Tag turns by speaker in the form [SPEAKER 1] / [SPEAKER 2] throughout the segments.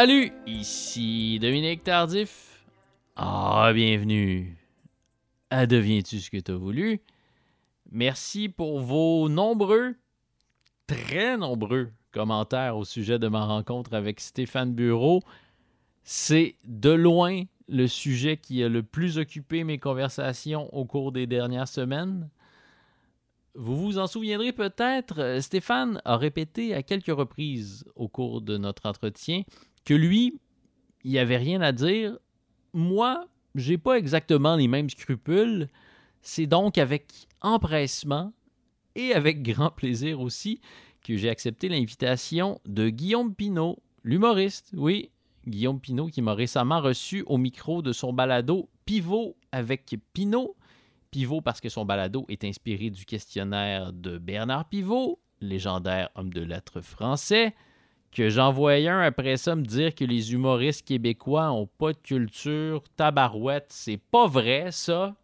[SPEAKER 1] Salut, ici Dominique Tardif. Ah, bienvenue à Deviens-tu ce que t'as voulu? Merci pour vos nombreux, très nombreux commentaires au sujet de ma rencontre avec Stéphane Bureau. C'est de loin le sujet qui a le plus occupé mes conversations au cours des dernières semaines. Vous vous en souviendrez peut-être, Stéphane a répété à quelques reprises au cours de notre entretien que lui, il n'y avait rien à dire. Moi, j'ai pas exactement les mêmes scrupules. C'est donc avec empressement et avec grand plaisir aussi que j'ai accepté l'invitation de Guillaume Pinault, l'humoriste, oui, Guillaume Pinault qui m'a récemment reçu au micro de son balado Pivot avec Pinault. Pivot parce que son balado est inspiré du questionnaire de Bernard Pivot, légendaire homme de lettres français, que j'en voyais un après ça me dire que les humoristes québécois ont pas de culture, tabarouette, c'est pas vrai ça.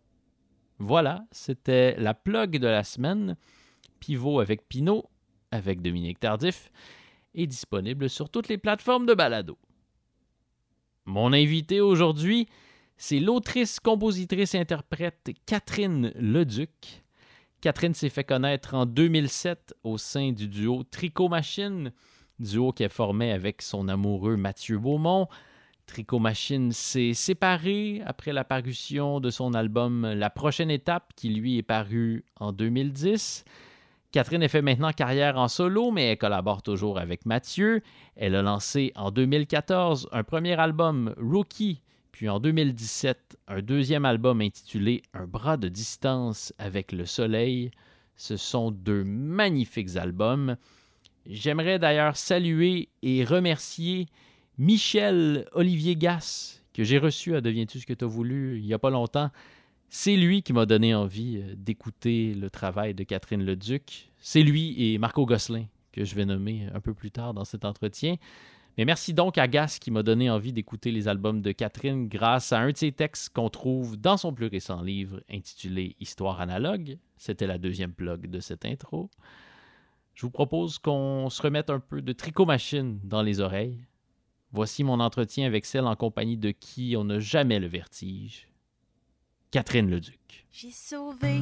[SPEAKER 1] Voilà, c'était la plug de la semaine. Pivot avec Pinot, avec Dominique Tardif, est disponible sur toutes les plateformes de balado. Mon invité aujourd'hui, c'est l'autrice, compositrice, interprète Catherine Leduc. Catherine s'est fait connaître en 2007 au sein du duo Tricot Machine, duo qu'elle formait avec son amoureux Mathieu Beaumont. Tricot Machine s'est séparé après la parution de son album La prochaine étape, qui lui est paru en 2010. Catherine a fait maintenant carrière en solo, mais elle collabore toujours avec Mathieu. Elle a lancé en 2014 un premier album, Rookie, puis en 2017 un deuxième album intitulé Un bras de distance avec le soleil. Ce sont deux magnifiques albums. J'aimerais d'ailleurs saluer et remercier Michel Olivier Gass, que j'ai reçu à Deviens-tu ce que tu as voulu il n'y a pas longtemps. C'est lui qui m'a donné envie euh, d'écouter le travail de Catherine Leduc. C'est lui et Marco Gosselin que je vais nommer un peu plus tard dans cet entretien. Mais merci donc à Gas qui m'a donné envie d'écouter les albums de Catherine grâce à un de ses textes qu'on trouve dans son plus récent livre intitulé Histoire analogue. C'était la deuxième plug de cette intro. Je vous propose qu'on se remette un peu de tricot machine dans les oreilles. Voici mon entretien avec celle en compagnie de qui on n'a jamais le vertige, Catherine Leduc.
[SPEAKER 2] J'ai sauvé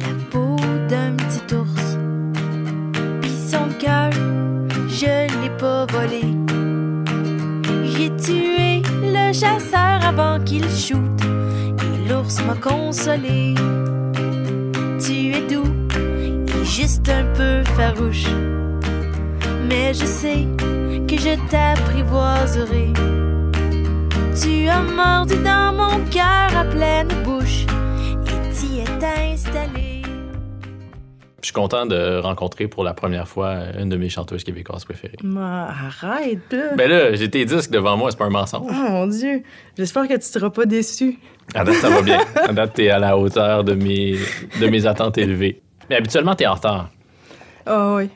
[SPEAKER 2] la peau d'un petit ours, puis son cœur, je l'ai pas volé. J'ai tué le chasseur avant qu'il shoote, et l'ours m'a consolé. Juste un peu farouche, mais je sais que je t'apprivoiserai. Tu as mordu dans mon cœur à pleine bouche et t'y es installé.
[SPEAKER 1] Je suis content de rencontrer pour la première fois une de mes chanteuses québécoises préférées.
[SPEAKER 3] Ma, arrête, là.
[SPEAKER 1] Ben là, j'ai tes disques devant moi, c'est pas un mensonge.
[SPEAKER 3] Oh mon Dieu. J'espère que tu seras pas déçu.
[SPEAKER 1] À date, ça va bien. À date, t'es à la hauteur de mes, de mes attentes élevées. Mais habituellement, t'es en retard.
[SPEAKER 3] Ah oui.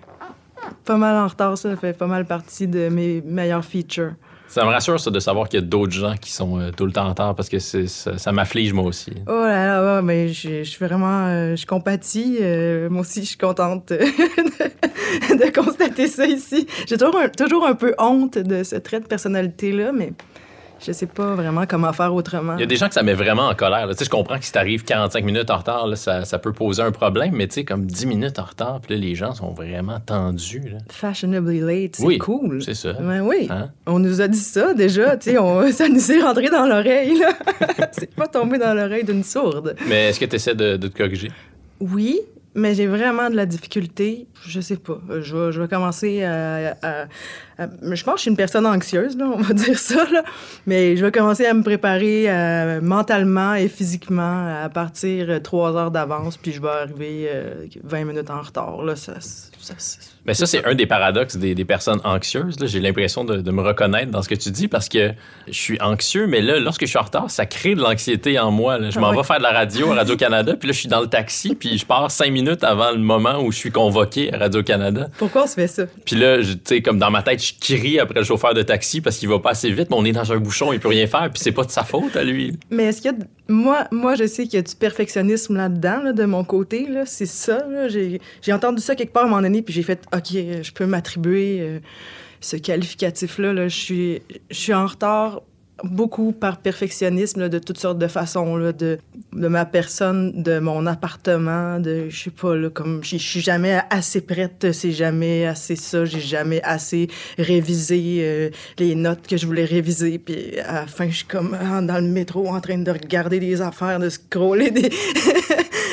[SPEAKER 3] Pas mal en retard, ça fait pas mal partie de mes meilleurs features.
[SPEAKER 1] Ça me rassure, ça, de savoir qu'il y a d'autres gens qui sont euh, tout le temps en retard parce que c'est- ça, ça m'afflige, moi aussi.
[SPEAKER 3] Oh là là, ouais, mais je je suis vraiment. euh, je compatis. euh, moi aussi, je suis contente de, de constater ça ici. J'ai toujours un, toujours un peu honte de ce trait de personnalité-là, mais je sais pas vraiment comment faire autrement.
[SPEAKER 1] Il y a des gens que ça met vraiment en colère. là. Je comprends que si t'arrives 45 minutes en retard, là, ça, ça peut poser un problème, mais tu sais, comme 10 minutes en retard, puis là, les gens sont vraiment tendus. là.
[SPEAKER 3] Fashionably late, c'est
[SPEAKER 1] Oui,
[SPEAKER 3] cool.
[SPEAKER 1] c'est ça.
[SPEAKER 3] Ben oui.
[SPEAKER 1] Hein?
[SPEAKER 3] On nous a dit ça déjà, tu sais, on- ça nous est rentré dans l'oreille, c'est pas tombé dans l'oreille d'une sourde.
[SPEAKER 1] Mais est-ce que tu essaies de, de te corriger?
[SPEAKER 3] Oui, mais j'ai vraiment de la difficulté. Je sais pas. Je vais, je vais commencer à, Je pense que je suis une personne anxieuse, là, on va dire ça, là. Mais je vais commencer à me préparer euh, mentalement et physiquement à partir euh, trois heures d'avance, puis je vais arriver euh, 20 minutes en retard. Là, ça- ça-
[SPEAKER 1] Mais ça, c'est un des paradoxes des, des personnes anxieuses. là. J'ai l'impression de, de me reconnaître dans ce que tu dis parce que je suis anxieux, mais là, lorsque je suis en retard, ça crée de l'anxiété en moi. là. Je m'en
[SPEAKER 3] Ah oui.
[SPEAKER 1] vais faire de la radio à Radio-Canada, puis là, je suis dans le taxi, puis je pars cinq minutes avant le moment où je suis convoqué à Radio-Canada.
[SPEAKER 3] Pourquoi on se fait ça?
[SPEAKER 1] Puis là, tu sais, comme dans ma tête, je crie après le chauffeur de taxi parce qu'il va pas assez vite, mais on est dans un bouchon, il peut rien faire, puis c'est pas de sa faute à lui.
[SPEAKER 3] Mais est-ce qu'il y a. Moi, moi, je sais qu'il y a du perfectionnisme là-dedans, là, de mon côté. Là. C'est ça. là. J'ai, j'ai entendu ça quelque part à un moment donné, puis j'ai fait OK, je peux m'attribuer euh, ce qualificatif-là. là. Je suis, je suis en retard beaucoup par perfectionnisme là, de toutes sortes de façons, là, de, de ma personne, de mon appartement, de, je sais pas, là, comme, je suis jamais assez prête, c'est jamais assez ça, j'ai jamais assez révisé euh, les notes que je voulais réviser, puis à la fin, je suis comme ah, dans le métro en train de regarder des affaires, de scroller des...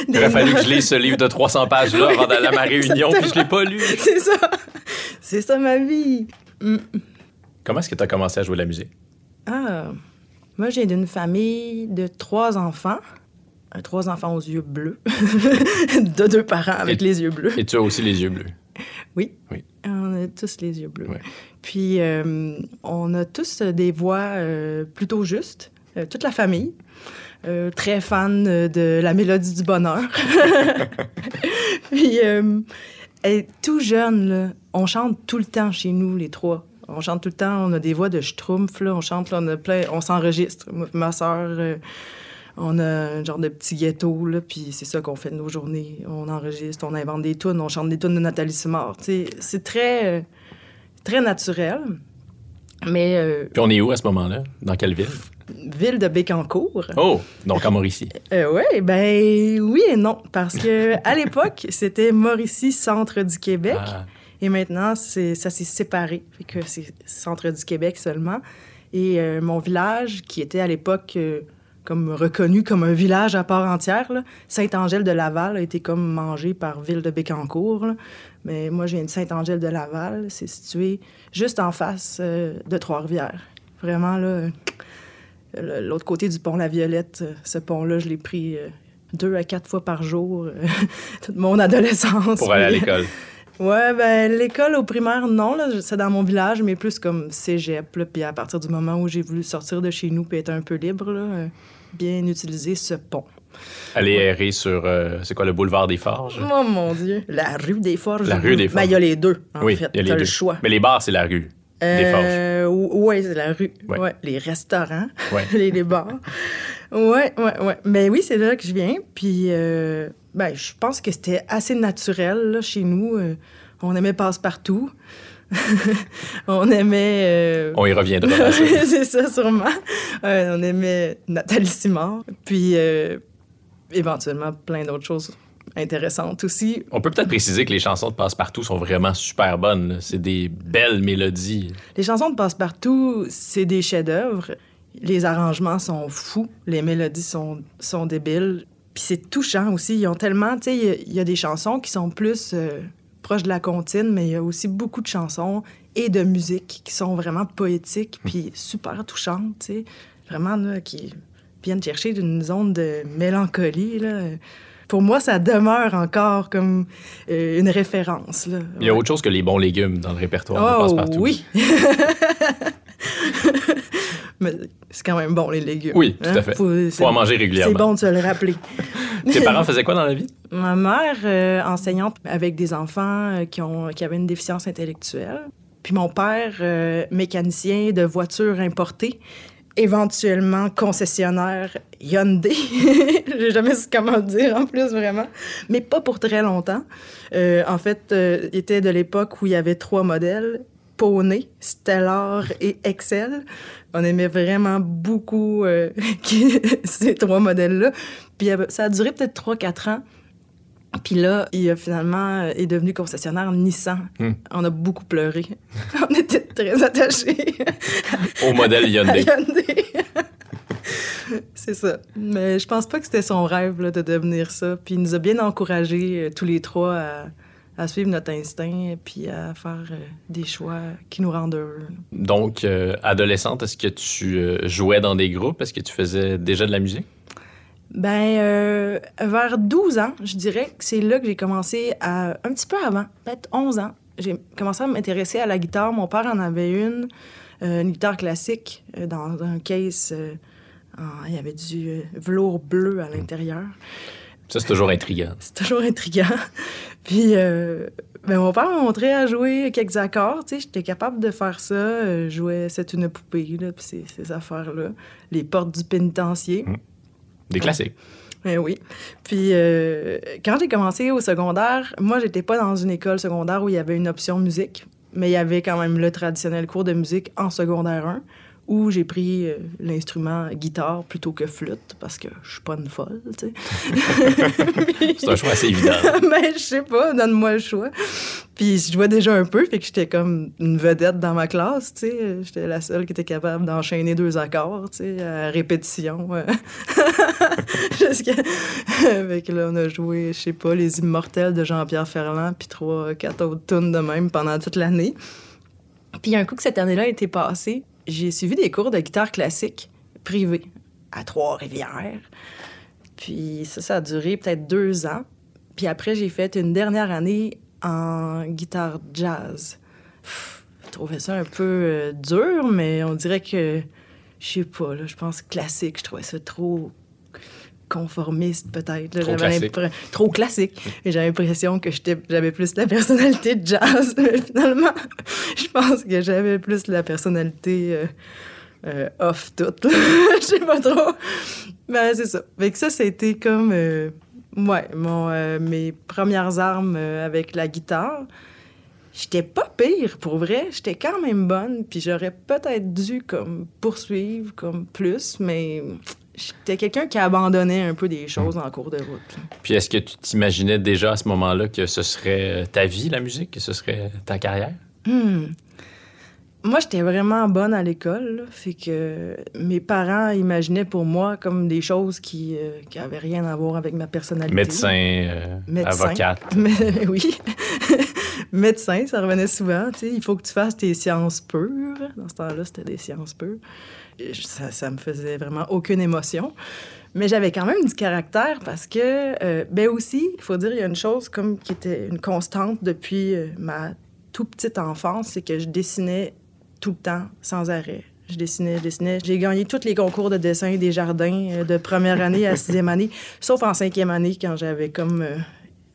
[SPEAKER 1] Il aurait fallu que je lise ce livre de 300 pages-là avant d'aller à ma réunion, puis je l'ai pas lu.
[SPEAKER 3] C'est ça. C'est ça ma vie. Mm.
[SPEAKER 1] Comment est-ce que tu as commencé à jouer de la musique?
[SPEAKER 3] Ah, moi, j'ai d'une famille de trois enfants. Euh, Trois enfants aux yeux bleus. de deux parents avec
[SPEAKER 1] Et-
[SPEAKER 3] les yeux bleus.
[SPEAKER 1] Et tu as aussi les yeux bleus.
[SPEAKER 3] Oui.
[SPEAKER 1] Oui.
[SPEAKER 3] On a tous les yeux bleus.
[SPEAKER 1] Ouais.
[SPEAKER 3] Puis, euh, on a tous des voix euh, plutôt justes. Toute la famille. Très fan de la mélodie du bonheur. Puis, et tout jeune, là, on chante tout le temps chez nous, les trois. On chante tout le temps, on a des voix de schtroumpf, là, on chante, là, on a plein, on s'enregistre. Ma sœur, on a un genre de petit ghetto, là, puis c'est ça qu'on fait de nos journées. On enregistre, on invente des tunes, on chante des tunes de Nathalie Simard. C'est très, euh, très naturel. Mais euh,
[SPEAKER 1] Puis on est où à ce moment-là? Dans quelle ville?
[SPEAKER 3] ville de Bécancour.
[SPEAKER 1] Oh, donc à Mauricie.
[SPEAKER 3] Euh, ouais, ben oui et non, parce que à l'époque c'était Mauricie, centre du Québec,
[SPEAKER 1] Ah,
[SPEAKER 3] et maintenant ça s'est séparé, fait que c'est centre du Québec seulement. Et euh, mon village, qui était à l'époque euh, comme reconnu comme un village à part entière, Saint-Angèle-de-Laval a été comme mangé par ville de Bécancour. là. Mais moi, je viens de Saint-Angèle-de-Laval. C'est situé juste en face euh, de Trois-Rivières. Vraiment, là, l'autre côté du pont La Violette, ce pont-là, je l'ai pris deux à quatre fois par jour toute mon adolescence.
[SPEAKER 1] pour aller à l'école.
[SPEAKER 3] Ouais, ben l'école au primaire, non, là, c'est dans mon village, mais plus comme cégep. Là, puis à partir du moment où j'ai voulu sortir de chez nous puis être un peu libre, là, euh, bien utiliser ce pont.
[SPEAKER 1] Aller errer sur, euh, c'est quoi, le boulevard des Forges?
[SPEAKER 3] Oh mon Dieu! La rue des Forges.
[SPEAKER 1] La rue des
[SPEAKER 3] Ben, il y a les deux, en
[SPEAKER 1] oui,
[SPEAKER 3] fait.
[SPEAKER 1] il y a les
[SPEAKER 3] T'as
[SPEAKER 1] deux.
[SPEAKER 3] le choix.
[SPEAKER 1] Mais les bars, c'est la rue des
[SPEAKER 3] Euh, ouais, c'est la rue.
[SPEAKER 1] Ouais.
[SPEAKER 3] Ouais. Les restaurants,
[SPEAKER 1] Ouais.
[SPEAKER 3] les, les bars. Ouais, ouais, ouais. Mais oui, c'est là que je viens. Puis, euh, ben, je pense que c'était assez naturel, là, chez nous. Euh, on aimait passe-partout. on aimait... euh,
[SPEAKER 1] On y reviendra.
[SPEAKER 3] c'est ça, sûrement. On aimait Nathalie Simard. Puis, éventuellement, plein d'autres choses intéressantes aussi.
[SPEAKER 1] On peut peut-être préciser que les chansons de Passe-Partout sont vraiment super bonnes. C'est des belles mélodies.
[SPEAKER 3] Les chansons de Passe-Partout, c'est des chefs-d'œuvre. Les arrangements sont fous, les mélodies sont, sont débiles. Puis c'est touchant aussi. Ils ont tellement, tu sais, il y a- il y, a des chansons qui sont plus euh, proches de la comptine, mais il y a aussi beaucoup de chansons et de musique qui sont vraiment poétiques puis super touchantes, tu sais. Vraiment, là, qui viennent chercher d'une zone de mélancolie, là. Pour moi, ça demeure encore comme euh, une référence, là.
[SPEAKER 1] Il y a autre chose que les bons légumes dans le répertoire de
[SPEAKER 3] Oh
[SPEAKER 1] Passe-Partout.
[SPEAKER 3] oui. Mais c'est quand même bon, les légumes.
[SPEAKER 1] Oui, tout à fait.
[SPEAKER 3] Faut,
[SPEAKER 1] Faut en manger
[SPEAKER 3] C'est
[SPEAKER 1] régulièrement.
[SPEAKER 3] bon de se le rappeler.
[SPEAKER 1] Tes parents faisaient quoi dans la vie?
[SPEAKER 3] Ma mère, euh, enseignante avec des enfants euh, qui, ont, qui avaient une déficience intellectuelle. Puis mon père, euh, mécanicien de voitures importées, éventuellement concessionnaire Hyundai. J'ai jamais su comment dire en plus, vraiment. Mais pas pour très longtemps. En fait, il était de l'époque où il y avait trois modèles. Poney, Stellar et Excel. On aimait vraiment beaucoup euh, ces trois modèles-là. Puis avait- ça a duré peut-être 3-4 ans. Puis là, il a finalement euh, est devenu concessionnaire Nissan.
[SPEAKER 1] Hmm.
[SPEAKER 3] On a beaucoup pleuré. On était très attachés
[SPEAKER 1] Au modèle Hyundai.
[SPEAKER 3] Hyundai. C'est ça. Mais je pense pas que c'était son rêve là, de devenir ça. Puis il nous a bien encouragés euh, tous les trois à, à suivre notre instinct puis à faire euh, des choix qui nous rendent heureux.
[SPEAKER 1] Donc, euh, adolescente, est-ce que tu euh, jouais dans des groupes? Est-ce que tu faisais déjà de la musique?
[SPEAKER 3] Ben, euh, vers 12 ans, je dirais que c'est là que j'ai commencé à. Un petit peu avant, peut-être 11 ans. J'ai commencé à m'intéresser à la guitare. Mon père en avait une, euh, une guitare classique, euh, dans un case. en- il y avait du velours bleu à l'intérieur.
[SPEAKER 1] Ça, c'est toujours intriguant.
[SPEAKER 3] C'est toujours intriguant. Puis, euh, ben, mon père m'a montré à jouer quelques accords. Tu sais, j'étais capable de faire ça. Euh, jouais C'est une poupée, là, puis ces, ces affaires-là. Les portes du pénitencier.
[SPEAKER 1] Des classiques.
[SPEAKER 3] Ben oui. Puis euh, quand j'ai commencé au secondaire, moi, j'étais pas dans une école secondaire où il y avait une option musique. mais il y avait quand même le traditionnel cours de musique en secondaire 1 où j'ai pris euh, l'instrument guitare plutôt que flûte parce que je suis pas une folle, tu sais.
[SPEAKER 1] C'est un choix assez évident.
[SPEAKER 3] mais je sais pas, donne-moi le choix. Puis je jouais déjà un peu, fait que j'étais comme une vedette dans ma classe, tu sais. J'étais la seule qui était capable d'enchaîner deux accords, tu sais, à répétition. euh. Jusqu'à... fait que là, on a joué, je sais pas, Les Immortels de Jean-Pierre Ferland, puis trois, quatre autres tunes de même pendant toute l'année. Puis un coup que cette année-là a été passée, j'ai suivi des cours de guitare classique privés à Trois-Rivières. Puis ça, ça a duré peut-être deux ans. Puis après, j'ai fait une dernière année en guitare jazz. Pff, Je trouvais ça un peu euh, dur, mais on dirait que, je sais pas, là, je pense classique, je trouvais ça trop conformiste peut-être.
[SPEAKER 1] Trop
[SPEAKER 3] J'avais
[SPEAKER 1] classique.
[SPEAKER 3] l'impre- Trop classique. Et j'avais l'impression que j'avais plus la personnalité de jazz, mais finalement, je pense que j'avais plus la personnalité euh, euh, off toute. Je sais pas trop. Ben, c'est ça. Fait que ça, c'était comme, euh, ouais, mon, mes premières armes avec la guitare. J'étais pas pire, pour vrai. J'étais quand même bonne, puis j'aurais peut-être dû, comme, poursuivre, comme, plus, mais j'étais quelqu'un qui abandonnait un peu des choses en cours de route.
[SPEAKER 1] Puis est-ce que tu t'imaginais déjà à ce moment-là que ce serait euh, ta vie, la musique, que ce serait ta carrière?
[SPEAKER 3] Hmm. Moi, j'étais vraiment bonne à l'école, fait que mes parents imaginaient pour moi comme des choses qui, euh, qui avaient rien à voir avec ma personnalité.
[SPEAKER 1] Médecin, euh,
[SPEAKER 3] Médecin.
[SPEAKER 1] avocate.
[SPEAKER 3] Mais, oui. Médecin, ça revenait souvent. Il faut que tu fasses tes sciences pures. Dans ce temps-là, c'était des sciences pures. Ça, ça me faisait vraiment aucune émotion. Mais j'avais quand même du caractère parce que, euh, ben aussi, il faut dire, il y a une chose comme qui était une constante depuis euh, ma toute petite enfance, c'est que je dessinais tout le temps, sans arrêt. Je dessinais, je dessinais. J'ai gagné tous les concours de dessin des jardins euh, de première année à sixième année, sauf en cinquième année quand j'avais comme.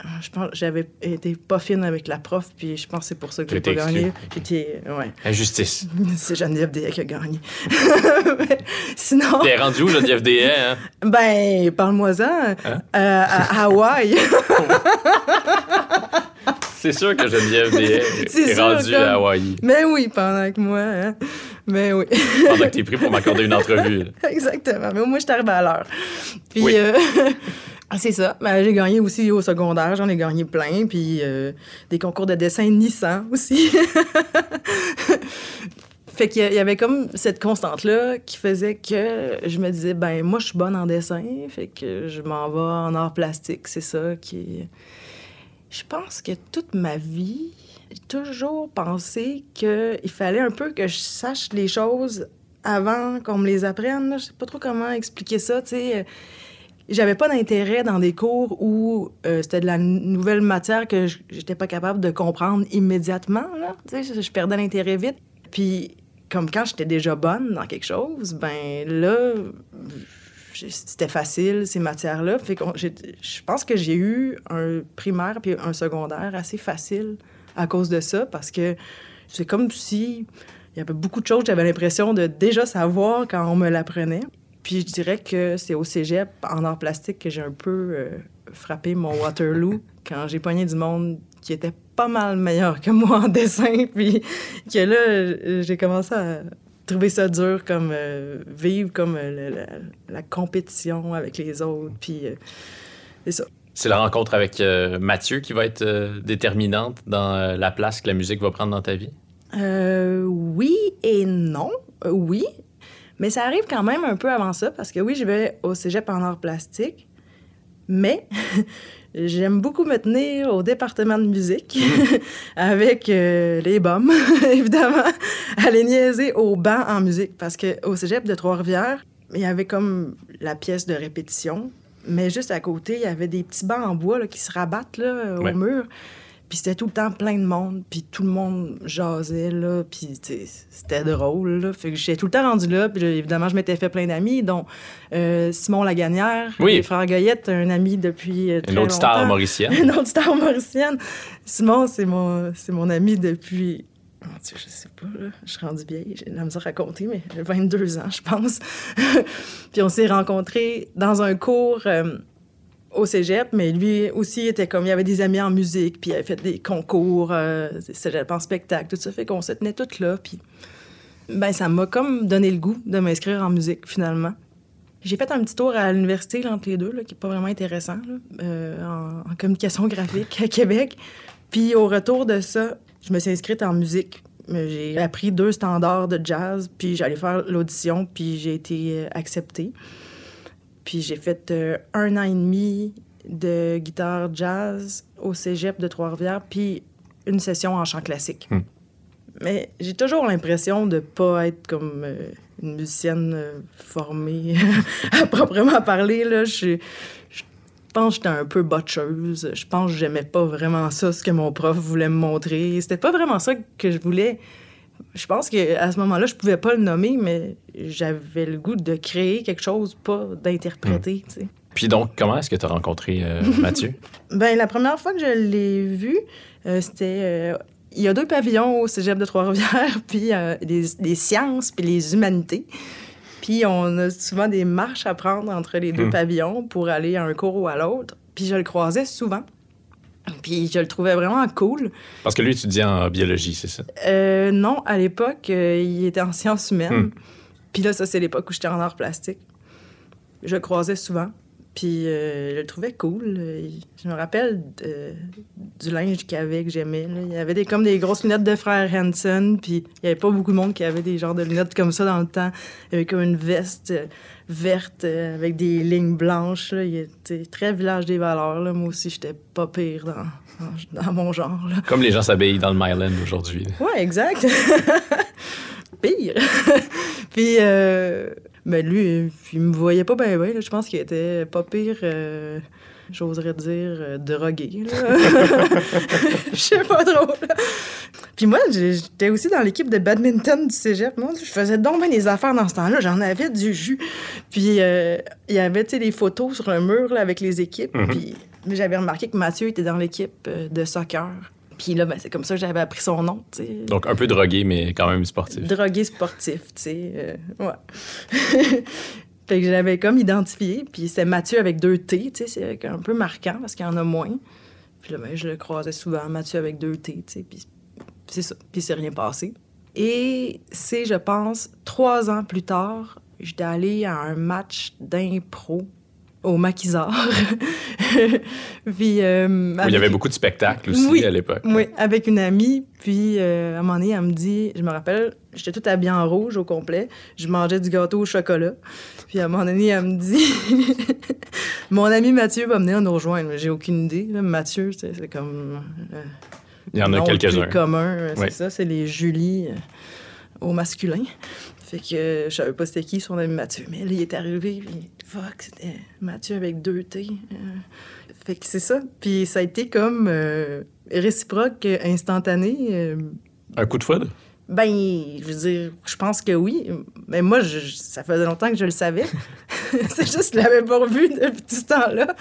[SPEAKER 3] Euh, je pense j'avais été pas fine avec la prof, puis je pense que c'est pour ça que j'ai pas gagné. J'étais. Ouais.
[SPEAKER 1] Injustice.
[SPEAKER 3] C'est Geneviève Dehaye qui a gagné. Sinon,
[SPEAKER 1] T'es rendu où, Geneviève Dehaye, hein?
[SPEAKER 3] ben, parle-moi-en.
[SPEAKER 1] Hein?
[SPEAKER 3] Euh, à Hawaï.
[SPEAKER 1] C'est sûr que Geneviève Dehaye
[SPEAKER 3] C'est
[SPEAKER 1] est
[SPEAKER 3] sûr,
[SPEAKER 1] rendue
[SPEAKER 3] comme-
[SPEAKER 1] à Hawaï
[SPEAKER 3] Mais oui, pendant que moi. Hein? Mais oui.
[SPEAKER 1] pendant que t'es pris pour m'accorder une entrevue.
[SPEAKER 3] Exactement. Mais au moins, je suis arrivée à l'heure. Puis,
[SPEAKER 1] Oui.
[SPEAKER 3] euh, c'est ça. Ben, j'ai gagné aussi au secondaire. J'en ai gagné plein. Puis, euh, des concours de dessin Nissan aussi. fait qu'il y avait comme cette constante-là qui faisait que je me disais, ben, moi, je suis bonne en dessin. Fait que je m'en vais en art plastique. C'est ça qui. Je pense que toute ma vie, j'ai toujours pensé qu'il fallait un peu que je sache les choses avant qu'on me les apprenne. Je sais pas trop comment expliquer ça, tu sais. J'avais pas d'intérêt dans des cours où euh, c'était de la nouvelle matière que j'étais pas capable de comprendre immédiatement, là. Je, je perdais l'intérêt vite. Puis, comme quand j'étais déjà bonne dans quelque chose, ben là, c'était facile, ces matières-là. Fait que je pense que j'ai eu un primaire puis un secondaire assez facile à cause de ça, parce que c'est comme si il y avait beaucoup de choses que j'avais l'impression de déjà savoir quand on me l'apprenait. Puis je dirais que c'est au cégep, en art plastique, que j'ai un peu euh, frappé mon Waterloo quand j'ai pogné du monde qui était pas mal meilleur que moi en dessin. Puis que là, j'ai commencé à trouver ça dur, comme euh, vivre comme euh, la, la- la compétition avec les autres. Puis euh, c'est ça.
[SPEAKER 1] C'est la rencontre avec euh, Mathieu qui va être euh, déterminante dans euh, la place que la musique va prendre dans ta vie?
[SPEAKER 3] Euh, oui et non. Euh, oui. Mais ça arrive quand même un peu avant ça, parce que oui, je vais au cégep en art plastique, mais j'aime beaucoup me tenir au département de musique avec euh, les bombes, évidemment, aller niaiser au banc en musique, parce qu'au cégep de Trois-Rivières, il y avait comme la pièce de répétition, mais juste à côté, il y avait des petits bancs en bois là, qui se rabattent là,
[SPEAKER 1] Ouais.
[SPEAKER 3] au mur. Puis c'était tout le temps plein de monde, puis tout le monde jasait, là, puis c'était drôle, là. Fait que j'étais tout le temps rendu là, puis là, évidemment, je m'étais fait plein d'amis, dont euh, Simon Lagagnère,
[SPEAKER 1] Oui.
[SPEAKER 3] les frères Goyette, un ami depuis euh, très
[SPEAKER 1] Une autre star mauricienne.
[SPEAKER 3] Une autre star mauricienne. Simon, c'est mon, mon ami depuis... Mon Dieu, je sais pas, là. Je suis rendue vieille, j'ai de la misère à raconter, mais j'ai 22 ans, je pense. puis on s'est rencontrés dans un cours... euh, au cégep, mais lui aussi était comme, il avait des amis en musique, puis il avait fait des concours, euh, cégep en spectacle, tout ça, fait qu'on se tenait toutes là, puis ben ça m'a comme donné le goût de m'inscrire en musique, finalement. J'ai fait un petit tour à l'université là, entre les deux, là, qui n'est pas vraiment intéressant, euh, en, en communication graphique à Québec. Puis au retour de ça, je me suis inscrite en musique. J'ai appris deux standards de jazz, puis j'allais faire l'audition, puis j'ai été euh, acceptée. Puis j'ai fait euh, un an et demi de guitare jazz au cégep de Trois-Rivières, puis une session en chant classique.
[SPEAKER 1] Hmm.
[SPEAKER 3] Mais j'ai toujours l'impression de pas être comme euh, une musicienne euh, formée à proprement parler. Là. Je, je pense que j'étais un peu botcheuse. Je pense que j'aimais pas vraiment ça, ce que mon prof voulait me montrer. C'était pas vraiment ça que je voulais. Je pense qu'à ce moment-là, je pouvais pas le nommer, mais j'avais le goût de créer quelque chose, pas d'interpréter. sais.
[SPEAKER 1] Puis donc, comment est-ce que tu as rencontré euh, Mathieu?
[SPEAKER 3] Ben, la première fois que je l'ai vu, euh, c'était. euh, il y a deux pavillons au cégep de Trois-Rivières, puis les, les sciences, puis les humanités. Puis on a souvent des marches à prendre entre les deux
[SPEAKER 1] Hmm.
[SPEAKER 3] pavillons pour aller à un cours ou à l'autre. Puis je le croisais souvent. Puis je le trouvais vraiment cool.
[SPEAKER 1] Parce que lui étudiait en biologie, c'est ça?
[SPEAKER 3] Euh, non, à l'époque, euh, il était en sciences humaines.
[SPEAKER 1] Hmm.
[SPEAKER 3] Puis là, ça, c'est l'époque où j'étais en art plastique. Je le croisais souvent. Puis euh, je le trouvais cool. Je me rappelle de- du linge qu'il avait que j'aimais. Il y avait des, comme des grosses lunettes de frère Hanson. Puis il n'y avait pas beaucoup de monde qui avait des genres de lunettes comme ça dans le temps. Il avait comme une veste verte euh, avec des lignes blanches. là. Il était très village des valeurs. là. Moi aussi, j'étais pas pire dans, dans, mon genre. là.
[SPEAKER 1] Comme les gens s'habillent dans le Myland aujourd'hui.
[SPEAKER 3] Ouais, exact. Pire. Puis, euh, ben lui, il me voyait pas bien. Je pense qu'il était pas pire, euh, j'oserais dire, euh, drogué. là. Je sais pas trop. là. Puis moi, j'étais aussi dans l'équipe de badminton du cégep. Moi, je faisais donc bien des affaires dans ce temps-là. J'en avais du jus. Puis euh, il y avait, tu sais, des photos sur un mur là, avec les équipes.
[SPEAKER 1] Mhm.
[SPEAKER 3] Puis j'avais remarqué que Mathieu était dans l'équipe euh, de soccer. Puis là, ben, c'est comme ça que j'avais appris son nom, tu sais.
[SPEAKER 1] Donc un peu drogué, mais quand même sportif.
[SPEAKER 3] Drogué sportif, tu sais. euh, ouais. fait que j'avais comme identifié. Puis c'était Mathieu avec deux T, tu sais. C'est un peu marquant parce qu'il y en a moins. Puis là, ben, je le croisais souvent, Mathieu avec deux T, tu sais. Puis c'est ça. Puis c'est rien passé. Et c'est, je pense, trois ans plus tard, j'étais allée à un match d'impro au maquisard. Puis. euh,
[SPEAKER 1] il y avait beaucoup de spectacles aussi
[SPEAKER 3] Oui.
[SPEAKER 1] à l'époque.
[SPEAKER 3] oui, avec une amie. Puis, euh, à un moment donné, elle me dit, je me rappelle, j'étais toute habillée en rouge au complet. Je mangeais du gâteau au chocolat. Puis, à un moment donné, elle me dit, mon ami Mathieu va venir nous rejoindre. Mais J'ai aucune idée. là. Mathieu, c'est comme. euh,
[SPEAKER 1] Il y en a quelques-uns.
[SPEAKER 3] plus commun, c'est
[SPEAKER 1] Oui.
[SPEAKER 3] ça, c'est les Julie au masculin. Fait que euh, je savais pas c'était qui son ami Mathieu. Mais là, il est arrivé, puis fuck, c'était Mathieu avec deux T. euh. Fait que c'est ça. Puis ça a été comme euh, réciproque, instantané. euh,
[SPEAKER 1] Un coup de foudre?
[SPEAKER 3] ben, je veux dire, je pense que oui. Mais moi, je- ça faisait longtemps que je le savais. c'est juste que je l'avais pas revu depuis tout ce temps-là.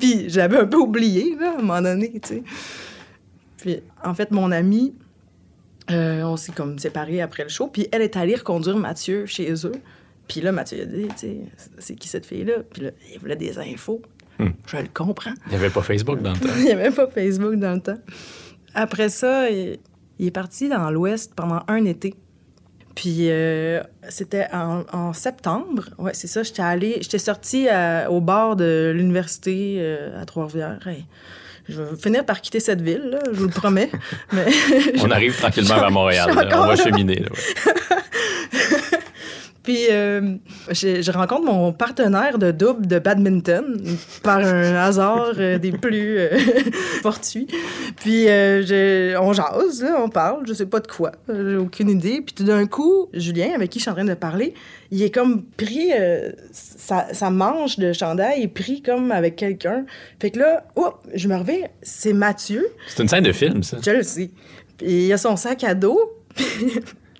[SPEAKER 3] Puis j'avais un peu oublié, là, à un moment donné, tu sais. Puis, en fait, mon amie, euh, on s'est comme séparés après le show. Puis elle est allée reconduire Mathieu chez eux. Puis là, Mathieu a dit, tu sais, c'est qui cette fille-là? Puis là, il voulait des infos.
[SPEAKER 1] Hmm.
[SPEAKER 3] Je le comprends.
[SPEAKER 1] Il n'y avait pas Facebook dans le temps.
[SPEAKER 3] Il n'y avait pas Facebook dans le temps. Après ça, il, il est parti dans l'Ouest pendant un été. Puis euh, c'était en, en septembre. Ouais, c'est ça. J'étais allée, j'étais sortie à- au bord de l'université euh, à Trois-Rivières. Hey, je vais finir par quitter cette ville, là, je vous le promets. Mais
[SPEAKER 1] On arrive tranquillement vers Montréal. Là. On va
[SPEAKER 3] là.
[SPEAKER 1] cheminer. ouais.
[SPEAKER 3] Puis, euh, je, je rencontre mon partenaire de double de badminton par un hasard euh, des plus euh, fortuits. Puis, je- on jase, là, on parle, je sais pas de quoi, j'ai aucune idée. Puis, tout d'un coup, Julien, avec qui je suis en train de parler, il est comme pris, sa, sa manche de chandail est pris comme avec quelqu'un. Fait que là, oh, je me reviens, c'est Mathieu.
[SPEAKER 1] C'est une scène de film, ça.
[SPEAKER 3] Je le sais. Puis il a son sac à dos.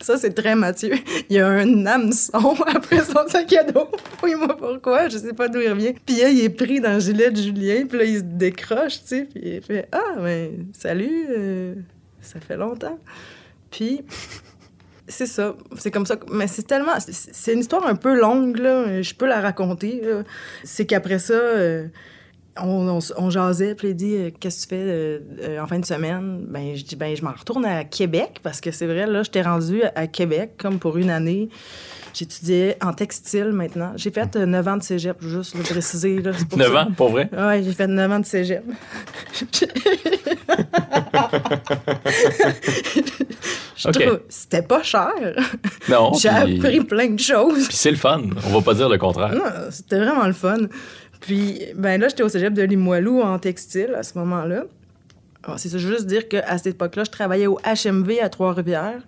[SPEAKER 3] Ça, c'est très Mathieu. Il y a un hameçon après son sac à dos. Oui, moi, pourquoi? Je sais pas d'où il revient. Puis là, il est pris dans le gilet de Julien. Puis là, il se décroche, tu sais. Puis il fait Ah, ben, salut, euh, ça fait longtemps. Puis. C'est ça. C'est comme ça. Mais c'est tellement. c'est- une histoire un peu longue, là. Je peux la raconter. C'est qu'après ça, euh, on, on, on jasait, puis il dit euh, Qu'est-ce que tu fais euh, euh, en fin de semaine? Ben, je dis Ben, je m'en retourne à Québec, parce que c'est vrai, là, j'étais rendue à Québec, comme pour une année. J'étudiais en textile maintenant. J'ai fait euh, 9 ans de cégep, juste le préciser. Là, pour
[SPEAKER 1] 9
[SPEAKER 3] ça.
[SPEAKER 1] ans, pour vrai?
[SPEAKER 3] Ouais, j'ai fait 9 ans de cégep. Je
[SPEAKER 1] Ok.
[SPEAKER 3] trouve- C'était pas cher.
[SPEAKER 1] Non.
[SPEAKER 3] J'ai
[SPEAKER 1] puis-
[SPEAKER 3] appris plein de choses.
[SPEAKER 1] Puis c'est le fun. On va pas dire le contraire.
[SPEAKER 3] Non, c'était vraiment le fun. Puis, ben là, j'étais au cégep de Limoilou en textile à ce moment-là. C'est ça, juste dire qu'à cette époque-là, je travaillais au HMV à Trois-Rivières.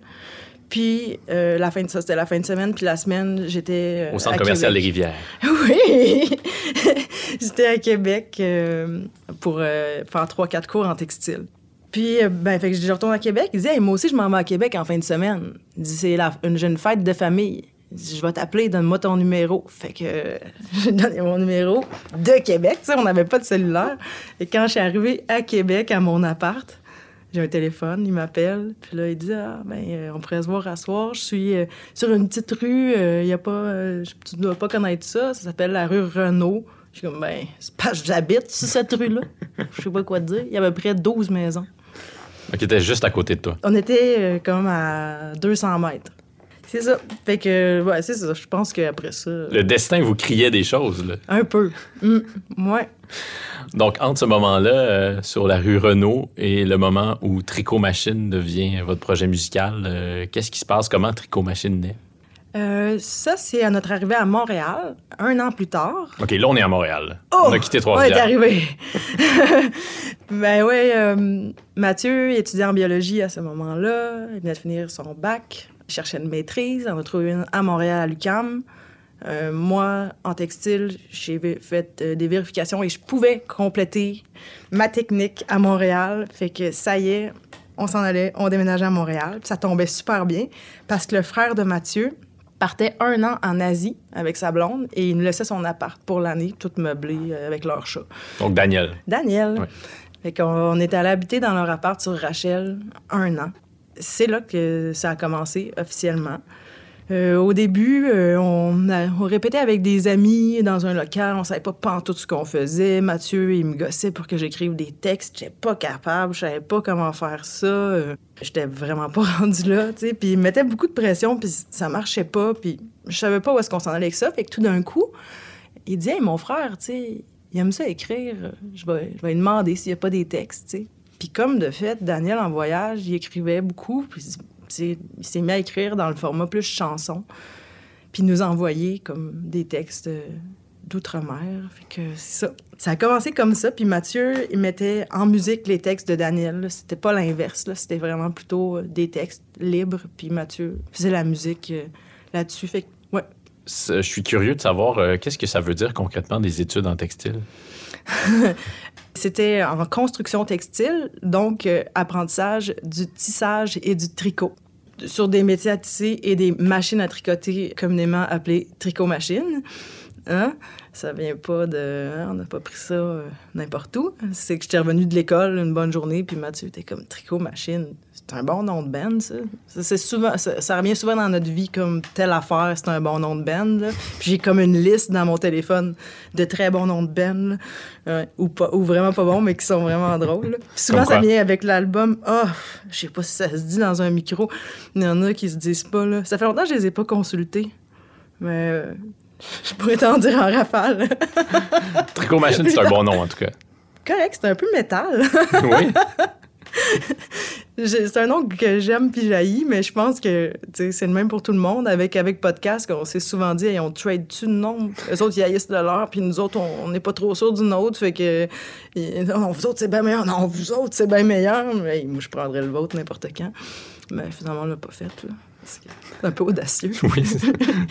[SPEAKER 3] Puis, euh, la fin de ça, c'était la fin de semaine. Puis la semaine, j'étais. euh,
[SPEAKER 1] Au centre
[SPEAKER 3] à
[SPEAKER 1] commercial des. Rivières.
[SPEAKER 3] Oui! J'étais à Québec euh, pour faire trois, quatre cours en textile. Puis, ben, fait que je retourne à Québec. Il dit, Hey, moi aussi, je m'en vais à Québec en fin de semaine. Il dit, c'est une jeune fête de famille. Il dit, je vais t'appeler, donne-moi ton numéro. Fait que euh, j'ai donné mon numéro de Québec. Tu sais, on n'avait pas de cellulaire. Et quand je suis arrivée à Québec, à mon appart, j'ai un téléphone, il m'appelle, puis là, il dit Ah, ben, euh, on pourrait se voir à soir. Je suis euh, sur une petite rue, il y a pas. euh, je- tu dois pas connaître ça, ça s'appelle la rue Renault. Je suis comme, ben, c'est pas, j'habite sur cette rue-là. Je sais pas quoi te dire. Il y avait à peu près 12 maisons.
[SPEAKER 1] Qui était juste à côté de toi.
[SPEAKER 3] On était euh, comme à 200 mètres. C'est ça. Fait que, ouais, c'est ça. Je pense qu'après ça.
[SPEAKER 1] Le destin vous criait des choses. là.
[SPEAKER 3] Un peu. Hum, ouais.
[SPEAKER 1] Donc, entre ce moment-là, euh, sur la rue Renault, et le moment où Tricot Machine devient votre projet musical, euh, qu'est-ce qui se passe? Comment Tricot Machine naît?
[SPEAKER 3] Euh, ça, c'est à notre arrivée à Montréal, un an plus tard.
[SPEAKER 1] OK, là, on est à Montréal.
[SPEAKER 3] Oh!
[SPEAKER 1] on a quitté
[SPEAKER 3] Ouais,
[SPEAKER 1] Trois-Rivières.
[SPEAKER 3] t'es arrivé. ben oui, euh, Mathieu, étudiait en biologie à ce moment-là. Il venait de finir son bac. Il cherchait une maîtrise. On a trouvé une à Montréal, à l'UQAM. Euh, moi, en textile, j'ai fait euh, des vérifications et je pouvais compléter ma technique à Montréal. Fait que ça y est, on s'en allait, on déménageait à Montréal. Puis ça tombait super bien parce que le frère de Mathieu partait un an en Asie avec sa blonde et il nous laissait son appart pour l'année, tout meublé euh, avec leur chat.
[SPEAKER 1] Donc, Daniel.
[SPEAKER 3] Daniel. Fait qu'on on est allé habiter dans leur appart sur Rachel un an. C'est là que ça a commencé officiellement. Euh, au début, euh, on, répétait avec des amis dans un local. On savait pas tout ce qu'on faisait. Mathieu, il me gossait pour que j'écrive des textes. J'étais pas capable. Je savais pas comment faire ça. Euh, J'étais vraiment pas rendue là, tu sais. Puis il me mettait beaucoup de pression, puis ça marchait pas. Puis je savais pas où est-ce qu'on s'en allait avec ça. Fait que tout d'un coup, il dit Hey, mon frère, tu sais, il aime ça écrire. Je vais, je vais lui demander s'il n'y a pas des textes, tu sais. Puis comme de fait, Daniel, en voyage, il écrivait beaucoup. Puis il s'est mis à écrire dans le format plus chanson. Puis nous envoyer comme des textes euh, d'outre-mer. Fait que c'est ça. Ça a commencé comme ça. Puis Mathieu, il mettait en musique les textes de Daniel. C'était pas l'inverse. là. C'était vraiment plutôt euh, des textes libres. Puis Mathieu faisait la musique euh, là-dessus. Fait que, ouais.
[SPEAKER 1] Je suis curieux de savoir euh, qu'est-ce que ça veut dire concrètement des études en textile?
[SPEAKER 3] C'était en construction textile, donc euh, apprentissage du tissage et du tricot sur des métiers à tisser et des machines à tricoter communément appelées tricot-machines. Hein? Ça vient pas de... hein, On n'a pas pris ça euh, n'importe où. C'est que j'étais revenue de l'école une bonne journée, puis Mathieu était comme tricot-machine. C'est un bon nom de band, ça. Ça, c'est souvent, ça, ça revient souvent dans notre vie comme telle affaire, c'est un bon nom de band. là. Puis j'ai comme une liste dans mon téléphone de très bons noms de band. Ouais, ou, pas, ou vraiment pas bons, mais qui sont vraiment drôles. là. Puis souvent, ça vient avec l'album. Ah, je sais pas si ça se dit dans un micro. Il y en a qui se disent pas. Là. Ça fait longtemps que je les ai pas consultés. Mais euh, je pourrais t'en dire en rafale.
[SPEAKER 1] Tricot Machine, c'est un bon nom en tout cas.
[SPEAKER 3] Correct, c'est un peu métal.
[SPEAKER 1] Oui.
[SPEAKER 3] C'est un nom que j'aime puis j'haïs, mais je pense que c'est le même pour tout le monde. Avec, avec podcast, on s'est souvent dit, on trade-tu de nom? Les autres, ils haïssent de leur, puis nous autres, on n'est pas trop sûrs du nôtre. Fait que, non, vous autres, c'est bien meilleur. Non, vous autres, c'est bien meilleur. Mais moi, je prendrais le vôtre n'importe quand. Mais finalement, on l'a pas fait. C'est un peu audacieux.
[SPEAKER 1] Oui,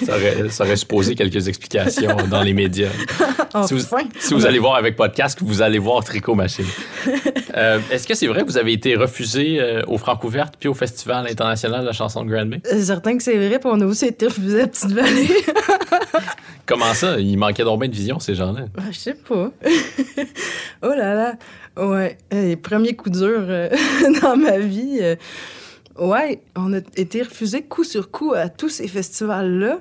[SPEAKER 1] ça aurait, ça aurait supposé quelques explications dans les médias. Si vous,
[SPEAKER 3] Enfin!
[SPEAKER 1] si vous allez voir avec podcast, vous allez voir Tricot Machine. Euh, Est-ce que c'est vrai que vous avez été refusé euh, au Francouverte puis au Festival international de la chanson de Grand Bay?
[SPEAKER 3] C'est certain que c'est vrai, puis on a aussi été refusés à Petite-Vallée.
[SPEAKER 1] Comment ça? Il manquait donc bien de vision, ces gens-là.
[SPEAKER 3] Ah, Je sais pas. oh là là. Ouais. Euh, premier coup dur euh, dans ma vie. Ouais, on a été refusé coup sur coup à tous ces festivals-là.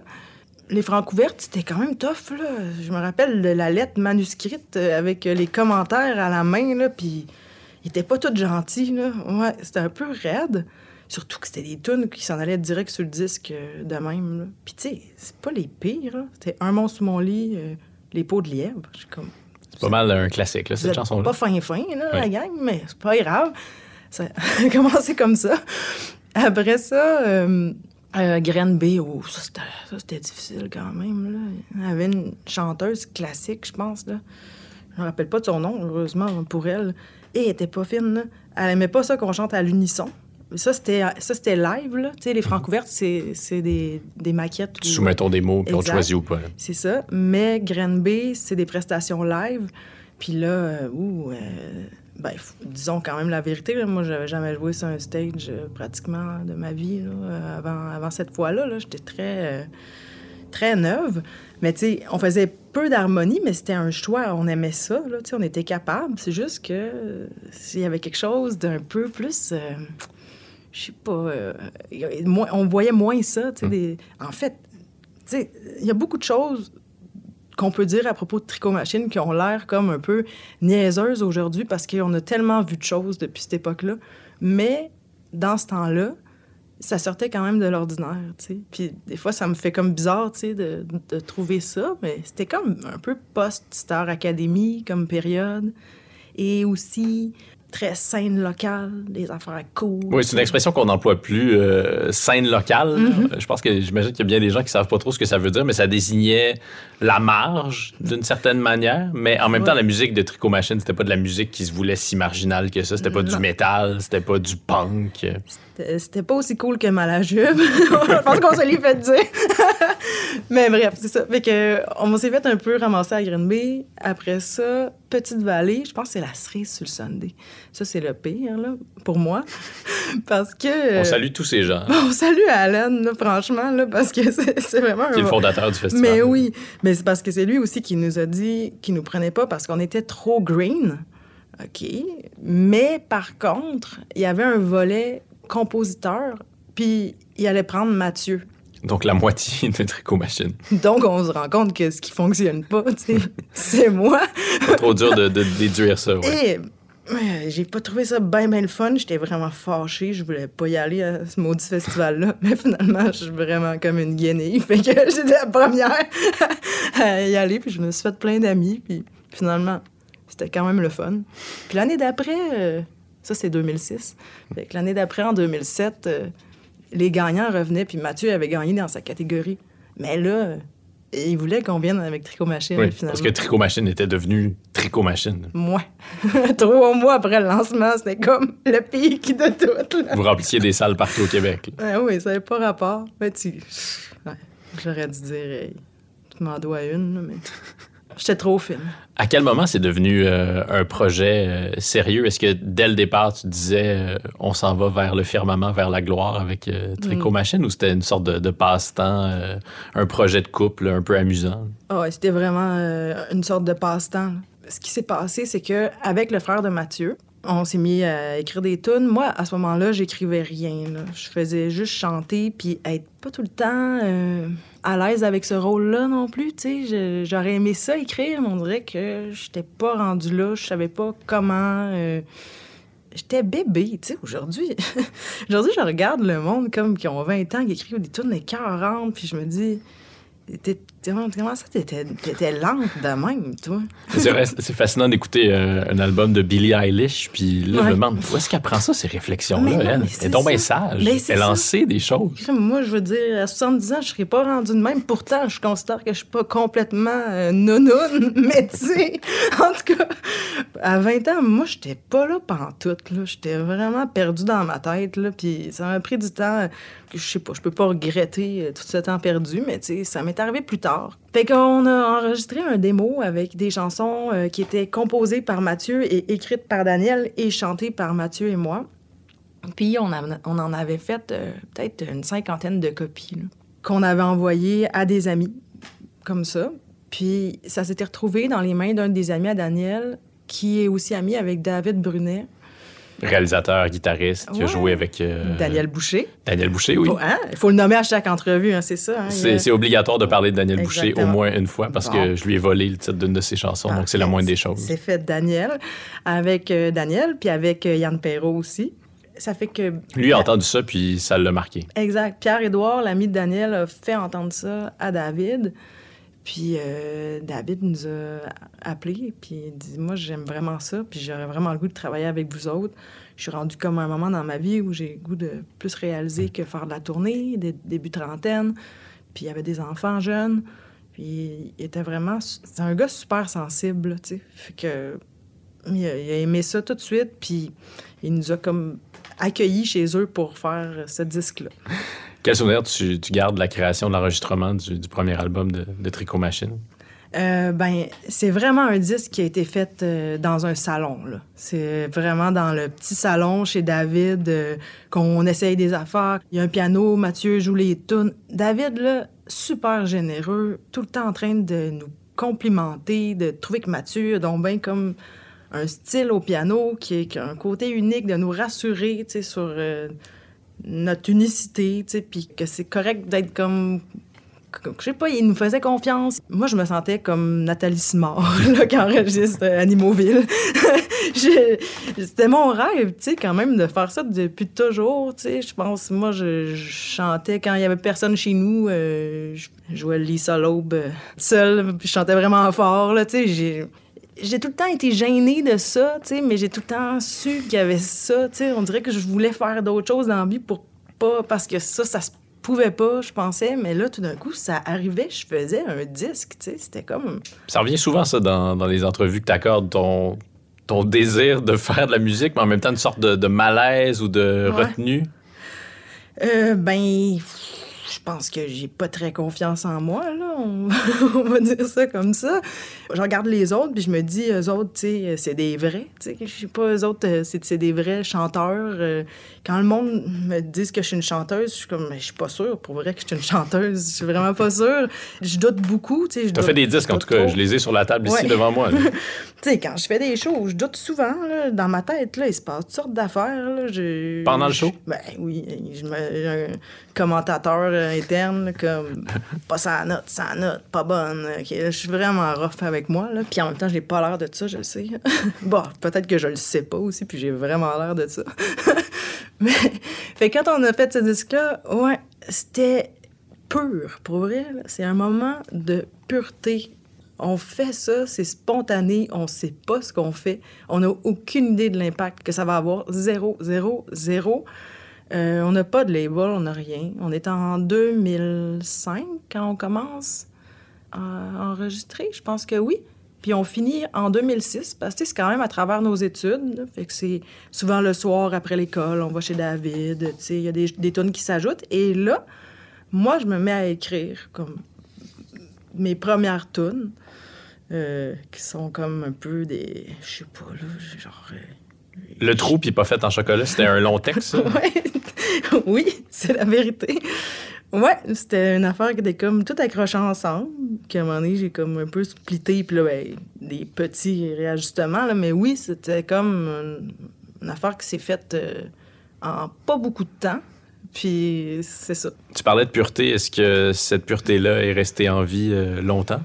[SPEAKER 3] les francs ouvertes, c'était quand même tough, là. Je me rappelle de la lettre manuscrite euh, avec euh, les commentaires à la main, là, puis ils étaient pas tous gentils, là. Ouais, c'était un peu raide. Surtout que c'était des tunes qui s'en allaient direct sur le disque euh, de même, là. Puis tu sais, c'est pas les pires, là. C'était Un monstre sous mon lit, euh, Les peaux de lièvre. Comme...
[SPEAKER 1] C'est pas mal un classique, là, cette chanson-là.
[SPEAKER 3] pas fin fin, là, la gang, mais c'est pas grave. Ça a commencé comme ça. Après ça, euh, euh, Graine B, oh, ça c'était, difficile quand même. Là. Il y avait une chanteuse classique, je pense. Là. Je me rappelle pas de son nom, heureusement, pour elle. Et elle était pas fine. Là. Elle aimait pas ça qu'on chante à l'unisson. Ça, c'était, ça, c'était live. Là. Tu sais, les francs couvertes, c'est, c'est des, des maquettes. Où-
[SPEAKER 1] Soumettons des mots, puis on choisit ou pas.
[SPEAKER 3] c'est ça. Mais Graine B, c'est des prestations live. Puis là, euh, ouh, euh, ben, disons quand même la vérité. là, moi, j'avais jamais joué sur un stage euh, pratiquement de ma vie là, euh, avant, avant cette fois-là. Là, J'étais très, euh, très neuve. Mais tu sais, on faisait peu d'harmonie, mais c'était un choix. On aimait ça. Là, tu sais, on était capable. C'est juste que euh, s'il y avait quelque chose d'un peu plus. je sais pas. euh, on voyait moins ça. sais, des- En fait, tu sais, il y a beaucoup de choses qu'on peut dire à propos de Tricot Machine qui ont l'air comme un peu niaiseuses aujourd'hui parce qu'on a tellement vu de choses depuis cette époque-là. Mais dans ce temps-là, ça sortait quand même de l'ordinaire, tu sais. Puis des fois, ça me fait comme bizarre, tu sais, de, de trouver ça, mais c'était comme un peu post-Star Academy comme période. Et aussi très scène locale, des affaires cool.
[SPEAKER 1] Oui, c'est une expression qu'on n'emploie plus, euh, scène locale.
[SPEAKER 3] Mm-hmm.
[SPEAKER 1] Je pense que j'imagine qu'il y a bien des gens qui savent pas trop ce que ça veut dire, mais ça désignait la marge d'une certaine manière. Mais en même temps, la musique de Tricot Machine, c'était pas de la musique qui se voulait si marginale que ça. C'était pas du métal, c'était pas du punk.
[SPEAKER 3] C'était- pas aussi cool que Malajube. Je pense qu'on se l'est fait dire. Mais bref, c'est ça. Fait que, on s'est fait un peu ramasser à Green Bay. Après ça, Petite Vallée, je pense que c'est la cerise sur le Sunday. Ça, c'est le pire, là, pour moi. Parce que.
[SPEAKER 1] On salue tous ces gens.
[SPEAKER 3] On salue Alan, là, franchement, là, parce que c'est c'est vraiment
[SPEAKER 1] Qui est
[SPEAKER 3] un.
[SPEAKER 1] le fondateur du festival.
[SPEAKER 3] Mais oui, mais c'est parce que c'est lui aussi qui nous a dit qu'il nous prenait pas parce qu'on était trop green. OK. Mais par contre, il y avait un volet compositeur, puis il allait prendre Mathieu.
[SPEAKER 1] Donc la moitié de Tricot Machine.
[SPEAKER 3] Donc, on se rend compte que ce qui fonctionne pas, tu sais, c'est moi.
[SPEAKER 1] Pas trop dur de, de déduire ça. ouais.
[SPEAKER 3] Et j'ai pas trouvé ça bien, bien le fun. J'étais vraiment fâchée. Je voulais pas y aller à ce maudit festival-là. Mais finalement, je suis vraiment comme une guenille. Fait que j'étais la première à y aller. Puis je me suis fait plein d'amis. Puis finalement, c'était quand même le fun. Puis l'année d'après, euh, ça c'est 2006. Fait que l'année d'après, en 2007, euh, les gagnants revenaient. Puis Mathieu avait gagné dans sa catégorie. Mais là, euh, il voulait qu'on vienne avec Tricot Machine,
[SPEAKER 1] Oui,
[SPEAKER 3] finalement.
[SPEAKER 1] parce que Tricot Machine était devenu Tricot Machine.
[SPEAKER 3] Moi. Trois mois après le lancement, c'était comme le pic de tout. Là.
[SPEAKER 1] Vous remplissiez des salles partout au Québec. là.
[SPEAKER 3] Ah oui, ça n'avait pas rapport. Mais tu... ouais, J'aurais dû dire, hey, tu m'en dois une, mais j'étais trop fine.
[SPEAKER 1] À quel moment c'est devenu euh, un projet euh, sérieux? Est-ce que dès le départ, tu disais euh, on s'en va vers le firmament, vers la gloire avec Tricot Machine ou c'était une sorte de, de passe-temps, un projet de couple un peu amusant?
[SPEAKER 3] Ouais, c'était vraiment une sorte de passe-temps. Ce qui s'est passé, c'est que avec le frère de Mathieu, on s'est mis à écrire des tunes. Moi, à ce moment-là, j'écrivais rien. Je faisais juste chanter, puis être pas tout le temps euh, à l'aise avec ce rôle-là non plus. J'aurais aimé ça écrire, mais on dirait que j'étais pas rendue là. Je savais pas comment. euh, J'étais bébé, tu sais, aujourd'hui. aujourd'hui, je regarde le monde comme qui ont 20 ans, qui écrivent des tunes 40, puis je me dis, comment, ça, t'étais, t'étais lente de même, toi?
[SPEAKER 1] C'est fascinant d'écouter euh, un album de Billie Eilish, puis là, je me demande où est-ce qu'elle prend ça, ces réflexions-là, elle? Elle
[SPEAKER 3] c'est
[SPEAKER 1] est donc bien sage. Elle en sait des choses.
[SPEAKER 3] Moi, je veux dire, à 70 ans, je serais pas rendue de même. Pourtant, je considère que je suis pas complètement euh, nounoune, mais tu sais, en tout cas, à 20 ans, moi, j'étais pas là pantoute, là. J'étais vraiment perdue dans ma tête, là. Puis ça m'a pris du temps. Je sais pas, je peux pas regretter euh, tout ce temps perdu, mais tu sais, ça m'est arrivé plus tard. Fait qu'on a enregistré un démo avec des chansons euh, qui étaient composées par Mathieu et écrites par Daniel et chantées par Mathieu et moi. Puis on, en avait fait euh, peut-être une cinquantaine de copies qu'on avait envoyées à des amis, comme ça. Puis ça s'était retrouvé dans les mains d'un des amis à Daniel, qui est aussi ami avec David Brunet.
[SPEAKER 1] Réalisateur, guitariste, qui a joué avec euh,
[SPEAKER 3] Daniel Boucher.
[SPEAKER 1] Daniel Boucher, oui.
[SPEAKER 3] Faut, hein? Il faut le nommer à chaque entrevue, hein, c'est ça. hein,
[SPEAKER 1] C'est
[SPEAKER 3] a-
[SPEAKER 1] obligatoire de parler de Daniel Boucher au moins une fois parce
[SPEAKER 3] Bon.
[SPEAKER 1] que je lui ai volé le titre d'une de ses chansons, donc c'est la moindre des choses.
[SPEAKER 3] C'est fait Daniel, avec euh, Daniel, puis avec euh, Yann Perrault aussi. Ça fait que.
[SPEAKER 1] Lui a entendu ça, puis ça l'a marqué.
[SPEAKER 3] Exact. Pierre-Édouard, l'ami de Daniel, a fait entendre ça à David. Puis euh, David nous a appelés, puis il dit Moi, j'aime vraiment ça, puis j'aurais vraiment le goût de travailler avec vous autres. Je suis rendu comme un moment dans ma vie où j'ai le goût de plus réaliser que faire de la tournée, des début trentaine. Puis il y avait des enfants jeunes. Puis il était vraiment. C'est un gars super sensible, tu sais. Fait que. Il a aimé ça tout de suite, puis il nous a comme accueillis chez eux pour faire ce disque-là.
[SPEAKER 1] Quel souvenir tu, gardes de la création, de l'enregistrement du, premier album de, Tricot Machine?
[SPEAKER 3] Euh, ben, c'est vraiment un disque qui a été fait euh, dans un salon. C'est vraiment dans le petit salon chez David euh, qu'on essaye des affaires. Il y a un piano, Mathieu joue les tunes. David, là, super généreux, tout le temps en train de nous complimenter, de trouver que Mathieu a donc bien comme un style au piano qui, qui a un côté unique, de nous rassurer sur notre unicité, tu sais, puis que c'est correct d'être comme je sais pas, il nous faisait confiance. Moi, je me sentais comme Nathalie Simard, qui enregistre euh, Animoville. Je- C'était mon rêve, tu sais, quand même, de faire ça depuis toujours, tu sais. Je pense, moi, je, je chantais quand il y avait personne chez nous. euh, je jouais Lisa Loeb euh, seule, puis je chantais vraiment fort, là, tu sais. J'ai... Tout le temps été gênée de ça, tu sais, mais j'ai tout le temps su qu'il y avait ça, tu sais. On dirait que je voulais faire d'autres choses dans la vie pour pas... Parce que ça, ça se pouvait pas, je pensais. Mais là, tout d'un coup, ça arrivait, je faisais un disque, tu sais. C'était comme...
[SPEAKER 1] Ça revient souvent, ça, dans, dans les entrevues que tu accordes, ton, ton désir de faire de la musique, mais en même temps une sorte de, de malaise ou de
[SPEAKER 3] Ouais.
[SPEAKER 1] retenue.
[SPEAKER 3] Euh, ben, je pense que j'ai pas très confiance en moi, là. On, on va dire ça comme ça. Je regarde les autres, puis je me dis, eux autres, tu sais, c'est des vrais. Tu sais, je sais pas, eux autres, euh, c'est des vrais chanteurs. Euh, Quand le monde me dit que je suis une chanteuse, je suis comme, mais je suis pas sûre, pour vrai, que je suis une chanteuse. Je suis vraiment pas sûre. Je doute beaucoup, tu sais.
[SPEAKER 1] Tu as fait des disques, en tout cas.
[SPEAKER 3] trop.
[SPEAKER 1] Je les ai sur la table ici devant moi.
[SPEAKER 3] Tu sais, quand je fais des shows, je doute souvent, là, dans ma tête, là, il se passe toutes sortes d'affaires. Je-
[SPEAKER 1] Pendant le show?
[SPEAKER 3] Ben oui, je me- un commentateur euh, interne, là, comme, pas sa note, sa note, pas bonne. ok, là, je suis vraiment rough avec moi, là. Puis en même temps, j'ai pas l'air de ça, je le sais. bon, peut-être que je le sais pas aussi, puis j'ai vraiment l'air de ça. Mais, fait quand on a fait ce disque-là, ouais, c'était pur, pour vrai. C'est un moment de pureté. On fait ça, c'est spontané, on sait pas ce qu'on fait. On n'a aucune idée de l'impact que ça va avoir. Zéro, zéro, zéro. Euh, on n'a pas de label, on n'a rien. On est en 2005 quand on commence à enregistrer, je pense que oui. Puis on finit en 2006, parce que c'est quand même à travers nos études. là. Fait que c'est souvent le soir après l'école, on va chez David, tu sais, il y a des, des tunes qui s'ajoutent. Et là, moi, je me mets à écrire comme mes premières tunes, euh, qui sont comme un peu des... Je sais pas, là, genre... euh,
[SPEAKER 1] Le trou, puis pas fait en chocolat, c'était un long texte. ça.
[SPEAKER 3] Ouais. oui, c'est la vérité. Ouais, c'était une affaire qui était comme tout accroché ensemble. Qu'à un moment donné, j'ai comme un peu splitté, puis là, ben, des petits réajustements, là. Mais oui, c'était comme une, une affaire qui s'est faite euh, en pas beaucoup de temps. Puis c'est ça.
[SPEAKER 1] Tu parlais de pureté. Est-ce que cette pureté-là est restée en vie euh, longtemps?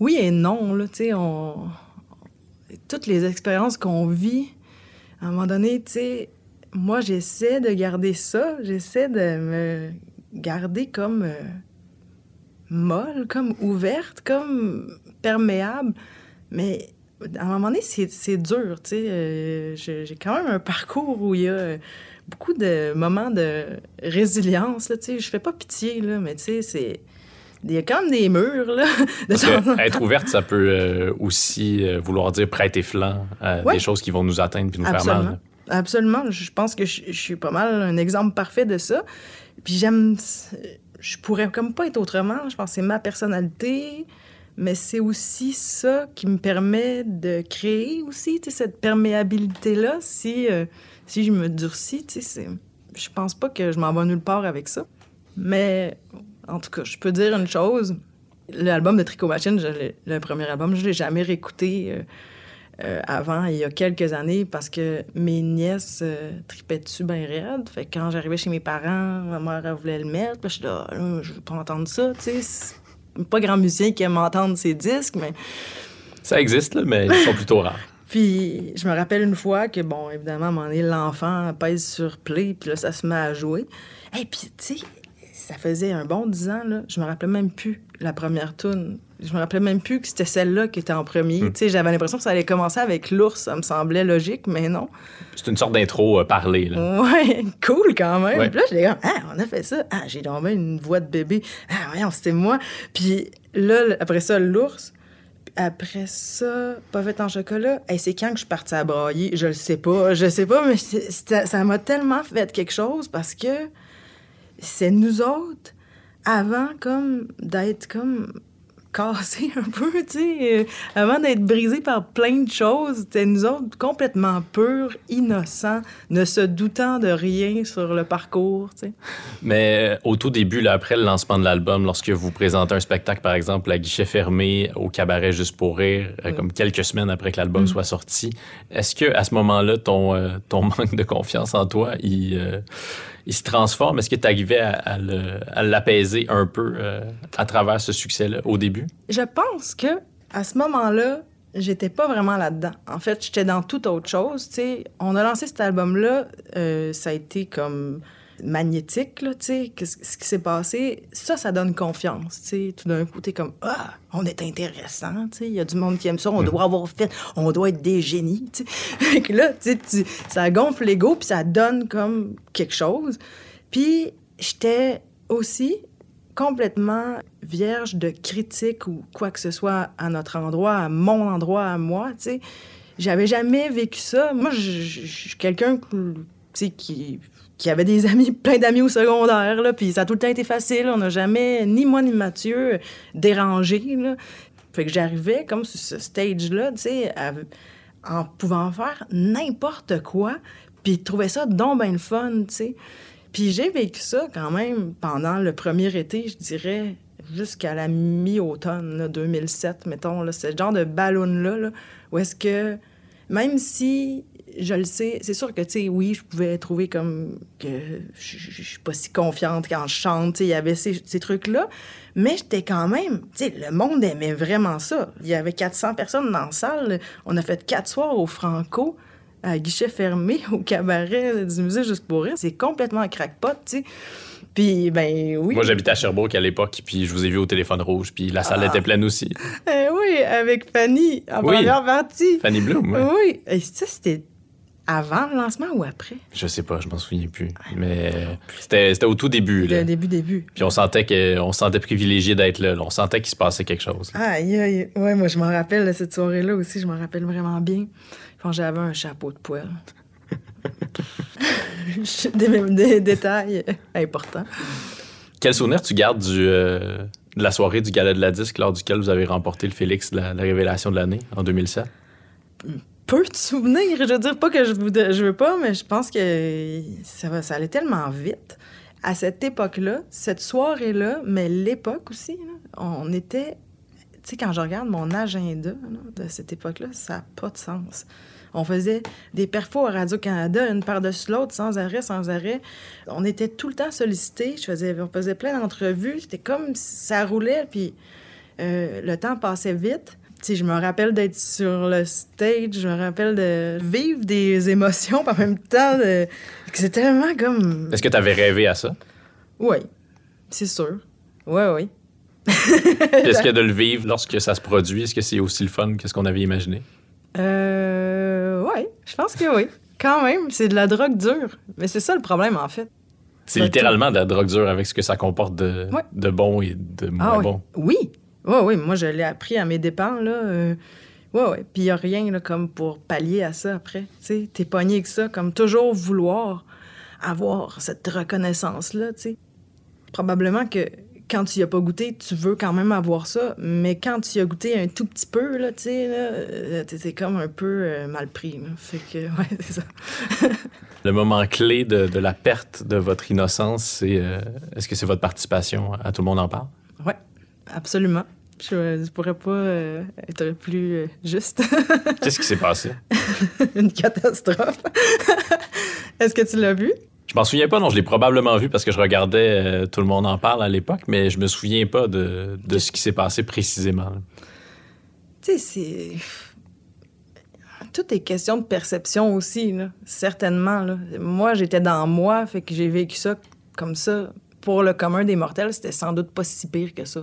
[SPEAKER 3] Oui et non, là, tu sais, on... Toutes les expériences qu'on vit, à un moment donné, tu sais, moi, j'essaie de garder ça, j'essaie de me garder comme euh, molle, comme ouverte, comme perméable, mais à un moment donné, c'est dur, tu sais. euh, j'ai quand même un parcours où il y a beaucoup de moments de résilience, là, tu sais. Je fais pas pitié, là, mais tu sais, c'est... Il y a quand même des murs, là. de
[SPEAKER 1] Parce
[SPEAKER 3] temps en
[SPEAKER 1] que être ouverte, ça peut euh, aussi euh, vouloir dire prêter flanc à
[SPEAKER 3] Ouais.
[SPEAKER 1] des choses qui vont nous atteindre puis nous faire mal.
[SPEAKER 3] Absolument. Je pense que je, suis pas mal un exemple parfait de ça. Puis j'aime. Je pourrais comme pas être autrement. Je pense que c'est ma personnalité. Mais c'est aussi ça qui me permet de créer aussi, cette perméabilité-là. Si, euh, si je me durcis, tu sais, je pense pas que je m'en vais nulle part avec ça. Mais en tout cas, je peux dire une chose. L'album de Tricot Machine, le premier album, je l'ai jamais réécouté. euh, euh, avant, il y a quelques années, parce que mes nièces euh, tripaient dessus bien raide. Fait que quand j'arrivais chez mes parents, ma mère elle voulait le mettre. Puis je suis là, Là, je veux pas entendre ça, tu sais. Pas grand musicien qui aime entendre ses disques, mais...
[SPEAKER 1] Ça existe, là, mais ils sont plutôt rares.
[SPEAKER 3] Puis je me rappelle une fois que, bon, évidemment, à un moment donné, l'enfant pèse sur play, puis là, ça se met à jouer. Et puis, tu sais, ça faisait un bon dix ans, là. Je me rappelais même plus la première tune. Je me rappelais même plus que c'était celle-là qui était en premier. Sais, j'avais l'impression que ça allait commencer avec l'ours. Ça me semblait logique, mais non.
[SPEAKER 1] C'est une sorte d'intro euh, parlée, là.
[SPEAKER 3] Ouais, cool quand même.
[SPEAKER 1] Ouais.
[SPEAKER 3] Puis là, j'étais comme, ah, on a fait ça. Ah, j'ai dormi une voix de bébé. Ah, voyons, c'était moi. Puis là, après ça, l'ours. Puis Après ça, pas fait en chocolat. Hey, c'est quand que je suis partie à brailler? Je le sais pas. Je sais pas, mais ça m'a tellement fait quelque chose parce que c'est nous autres, avant comme d'être comme cassés un peu, tu sais, euh, avant d'être brisés par plein de choses, nous autres complètement purs, innocents, ne se doutant de rien sur le parcours, tu sais.
[SPEAKER 1] Mais euh, au tout début, là, après le lancement de l'album, lorsque vous présentez un spectacle, par exemple, à guichet fermé au cabaret Juste pour rire, euh,
[SPEAKER 3] Mm.
[SPEAKER 1] comme quelques semaines après que l'album soit sorti, est-ce que à ce moment-là, ton, euh, ton manque de confiance en toi, il, euh, il se transforme? Est-ce que tu arrivais à, à l'apaiser un peu euh, à travers ce succès-là au début?
[SPEAKER 3] Je pense que à ce moment-là, j'étais pas vraiment là-dedans. En fait, j'étais dans toute autre chose. On a lancé cet album-là, euh, ça a été comme magnétique, là, tu sais, ce qui s'est passé, ça, ça donne confiance, tu sais. Tout d'un coup, t'es comme, ah, on est intéressant, tu sais, il y a du monde qui aime ça, on doit avoir fait, on doit être des génies, tu sais. Là, tu sais, ça gonfle l'ego, puis ça donne comme quelque chose. Puis, j'étais aussi complètement vierge de critiques ou quoi que ce soit à notre endroit, à mon endroit, à moi, tu sais. J'avais jamais vécu ça. Moi, je suis quelqu'un que, tu sais, qui, qui avait des amis, plein d'amis au secondaire, là, puis ça a tout le temps été facile. On n'a jamais, ni moi ni Mathieu, dérangé, là. Fait que j'arrivais comme sur ce stage-là, tu sais, en pouvant faire n'importe quoi, puis trouver ça donc ben le fun, tu sais. Puis j'ai vécu ça quand même pendant le premier été, je dirais, jusqu'à la mi-automne, là, 2007, mettons. Là, ce genre de ballon-là, là, où est-ce que, même si je le sais, c'est sûr que, tu sais, oui, je pouvais trouver comme que je je- je suis pas si confiante quand je chante, il y avait ces, ces trucs-là, mais j'étais quand même, tu sais, le monde aimait vraiment ça. Il y avait 400 personnes dans la salle, on a fait quatre soirs au Franco, à guichet fermé, au cabaret du musée Juste pour rire. C'est complètement un crackpot, tu sais. Puis, ben oui.
[SPEAKER 1] Moi, j'habitais à Sherbrooke à l'époque, puis je vous ai vu au téléphone rouge, puis la salle
[SPEAKER 3] Ah.
[SPEAKER 1] était pleine aussi.
[SPEAKER 3] Euh, oui, avec Fanny, en
[SPEAKER 1] Oui.
[SPEAKER 3] première partie.
[SPEAKER 1] Fanny Bloom, ouais.
[SPEAKER 3] Oui. Et ça, c'était avant le lancement ou après?
[SPEAKER 1] Je sais pas, je m'en souviens plus. Mais c'était au tout début. Là.
[SPEAKER 3] Le début, début.
[SPEAKER 1] Puis on sentait que, on se sentait privilégié d'être là, là. On sentait qu'il se passait quelque chose.
[SPEAKER 3] Ouais, moi, je m'en rappelle de cette soirée-là aussi. Je m'en rappelle vraiment bien. Quand j'avais un chapeau de poêle. des, des détails importants.
[SPEAKER 1] Quel souvenir tu gardes du, euh, de la soirée du Gala de la Disque lors duquel vous avez remporté le Félix de la, la révélation de l'année en 2007?
[SPEAKER 3] Peu de souvenirs. Je veux dire, pas que je, veux pas, mais je pense que ça, allait tellement vite. À cette époque-là, cette soirée-là, mais l'époque aussi, on était... Tu sais, quand je regarde mon agenda de cette époque-là, ça n'a pas de sens. On faisait des perfos à Radio-Canada, une par-dessus l'autre, sans arrêt, sans arrêt. On était tout le temps sollicités. On faisait plein d'entrevues. C'était comme ça roulait, puis euh, le temps passait vite. Sais, je me rappelle d'être sur le stage, je me rappelle de vivre des émotions, puis en même temps, de... c'est tellement comme...
[SPEAKER 1] Est-ce que tu avais rêvé à ça?
[SPEAKER 3] Oui, c'est sûr. Oui, oui.
[SPEAKER 1] Est-ce que de le vivre lorsque ça se produit, est-ce que c'est aussi le fun que ce qu'on avait imaginé?
[SPEAKER 3] Euh... Oui, je pense que oui. Quand même, c'est de la drogue dure. Mais c'est ça le problème, en fait.
[SPEAKER 1] C'est littéralement de la drogue dure avec ce que ça comporte de,
[SPEAKER 3] Ouais.
[SPEAKER 1] de bon et de moins
[SPEAKER 3] Ah oui.
[SPEAKER 1] bon.
[SPEAKER 3] Oui. Oui, oui. Moi, je l'ai appris à mes dépens, là. Euh... Oui, oui. Puis il n'y a rien, comme pour pallier à ça après. Tu sais, t'es pogné avec ça, comme toujours vouloir avoir cette reconnaissance-là, tu sais. Probablement que quand tu y as pas goûté, tu veux quand même avoir ça, mais quand tu y as goûté un tout petit peu, là, tu sais, là, euh, t'es comme un peu euh, mal pris. Fait que, ouais, c'est ça.
[SPEAKER 1] Le moment clé de, la perte de votre innocence, est-ce que c'est votre participation? À Tout le monde en parle?
[SPEAKER 3] Absolument. Je ne pourrais pas euh, être plus euh, juste.
[SPEAKER 1] Qu'est-ce qui s'est passé?
[SPEAKER 3] Une catastrophe. Est-ce que tu l'as vu?
[SPEAKER 1] Je m'en souviens pas, non, je l'ai probablement vu parce que je regardais euh, Tout le monde en parle à l'époque, mais je me souviens pas de, de ce qui s'est passé précisément.
[SPEAKER 3] Tu sais, c'est. Tout est question de perception aussi, là. certainement. Là. Moi, j'étais dans moi, fait que j'ai vécu ça comme ça. Pour le commun des mortels, c'était sans doute pas si pire que ça.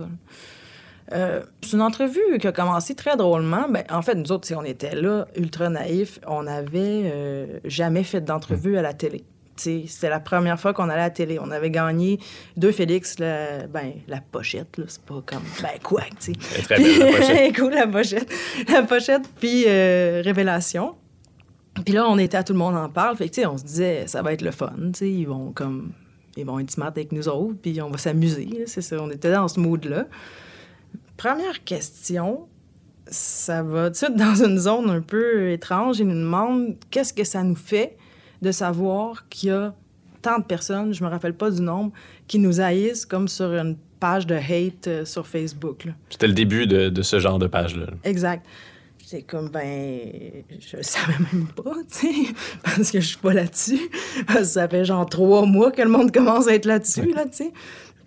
[SPEAKER 3] Euh, c'est une entrevue qui a commencé très drôlement. Ben, en fait, nous autres, si on était là, ultra naïfs, on n'avait euh, jamais fait d'entrevue à la télé. C'était la première fois qu'on allait à la télé. On avait gagné deux Félix, la, ben, la pochette, là, c'est pas comme. Ben, quoi, tu sais.
[SPEAKER 1] Très belle, la pochette.
[SPEAKER 3] cool, la pochette. La pochette, puis euh, Révélation. Puis là, on était à Tout le monde en parle. Fait que, on se disait, ça va être le fun, tu sais. Ils vont comme. Ils vont être smart avec nous autres, puis on va s'amuser, c'est ça. On était dans ce mood-là. Première question, ça va dans une zone un peu étrange. Ils nous demandent qu'est-ce que ça nous fait de savoir qu'il y a tant de personnes, je me rappelle pas du nombre, qui nous haïssent comme sur une page de hate euh, sur Facebook.
[SPEAKER 1] C'était le début de, de ce genre de page-là.
[SPEAKER 3] Exact. C'est comme, ben, je le savais même pas, tu sais, parce que je suis pas là-dessus. Ça fait genre trois mois que le monde commence à être là-dessus, là, tu sais.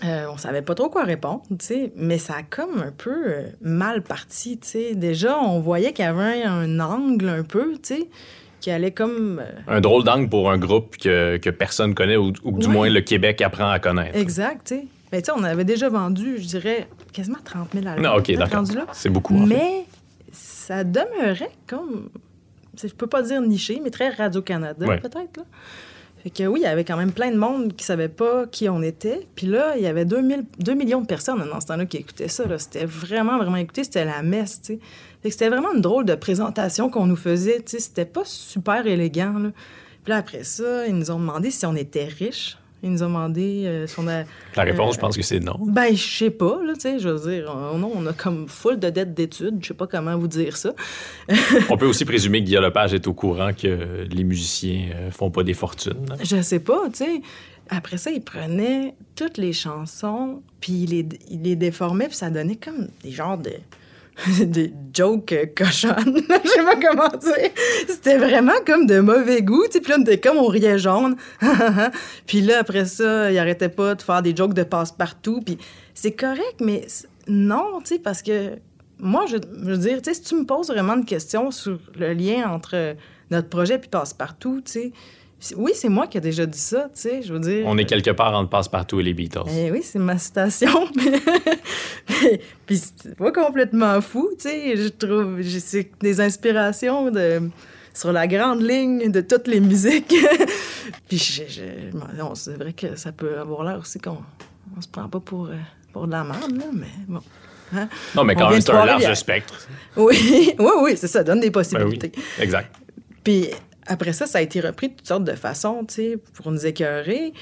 [SPEAKER 3] Euh, on savait pas trop quoi répondre, tu sais, mais ça a comme un peu euh, mal parti, tu sais. Déjà, on voyait qu'il y avait un angle un peu, tu sais, qui allait comme... euh,
[SPEAKER 1] Un drôle d'angle pour un groupe que, que personne connaît ou, du moins le Québec apprend à connaître.
[SPEAKER 3] exact, tu sais. Mais tu sais, on avait déjà vendu, je dirais, quasiment 30 000 albums.
[SPEAKER 1] Non, ok,
[SPEAKER 3] peut-être
[SPEAKER 1] d'accord. C'est beaucoup. en fait.
[SPEAKER 3] Ça demeurait comme, je peux pas dire niché, mais très Radio-Canada,
[SPEAKER 1] Ouais.
[SPEAKER 3] peut-être. Là. Fait que oui, il y avait quand même plein de monde qui savait pas qui on était. Puis là, il y avait 2000, 2 millions de personnes dans ce temps-là qui écoutaient ça. là. C'était vraiment, vraiment écouté. C'était la messe, tu sais. Fait que c'était vraiment une drôle de présentation qu'on nous faisait, tu sais. C'était pas super élégant, là. Puis là, après ça, ils nous ont demandé si on était riches. Ils nous ont demandé euh, si on a...
[SPEAKER 1] La réponse,
[SPEAKER 3] euh,
[SPEAKER 1] je pense que c'est non.
[SPEAKER 3] Ben, je sais pas, là, tu sais, je veux dire, on, non, on a comme full de dettes d'études, je sais pas comment vous dire ça.
[SPEAKER 1] On peut aussi présumer que Guy Lepage est au courant que les musiciens euh, font pas des fortunes.
[SPEAKER 3] Je sais pas, tu sais. Après ça, il prenait toutes les chansons, puis il les, il les déformait, puis ça donnait comme des genres de... des jokes euh, cochonnes, je sais pas comment dire. C'était vraiment comme de mauvais goût. Puis là, on était comme, on riait jaune. puis là, après ça, il arrêtait pas de faire des jokes de passe-partout. Puis c'est correct, mais non, tu sais, parce que moi, je, je veux dire, tu sais, si tu me poses vraiment une question sur le lien entre notre projet puis passe-partout, tu sais, oui, c'est moi qui ai déjà dit ça, tu sais, je veux dire.
[SPEAKER 1] On est quelque part entre Passepartout et les Beatles.
[SPEAKER 3] Eh oui, c'est ma citation. Puis c'est pas complètement fou, tu sais. Je trouve, j'ai- c'est des inspirations de, sur la grande ligne de toutes les musiques. Puis je, c'est vrai que ça peut avoir l'air aussi qu'on on se prend pas pour, euh, pour de la merde, là, mais bon. Hein?
[SPEAKER 1] Non, mais quand même, c'est un large spectre.
[SPEAKER 3] Oui, oui, oui, c'est ça, donne des
[SPEAKER 1] Ben oui,
[SPEAKER 3] possibilités.
[SPEAKER 1] exact.
[SPEAKER 3] Puis après ça, ça a été repris de toutes sortes de façons, tu sais, pour nous écœurer.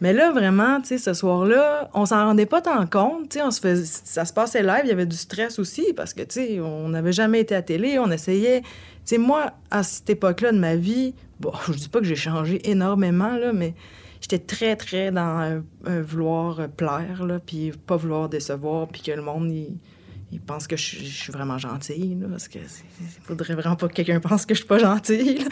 [SPEAKER 3] Mais là, vraiment, tu sais, ce soir-là, on s'en rendait pas tant compte, tu sais, ça se passait live, il y avait du stress aussi, parce que, tu sais, on n'avait jamais été à télé, on essayait... Tu sais, moi, à cette époque-là de ma vie, bon, je dis pas que j'ai changé énormément, là, mais j'étais très, très dans euh, vouloir plaire, là, puis pas vouloir décevoir, puis que le monde, il pense que je, suis- je suis vraiment gentille, là, parce que il faudrait vraiment pas que quelqu'un pense que je suis pas gentille. là.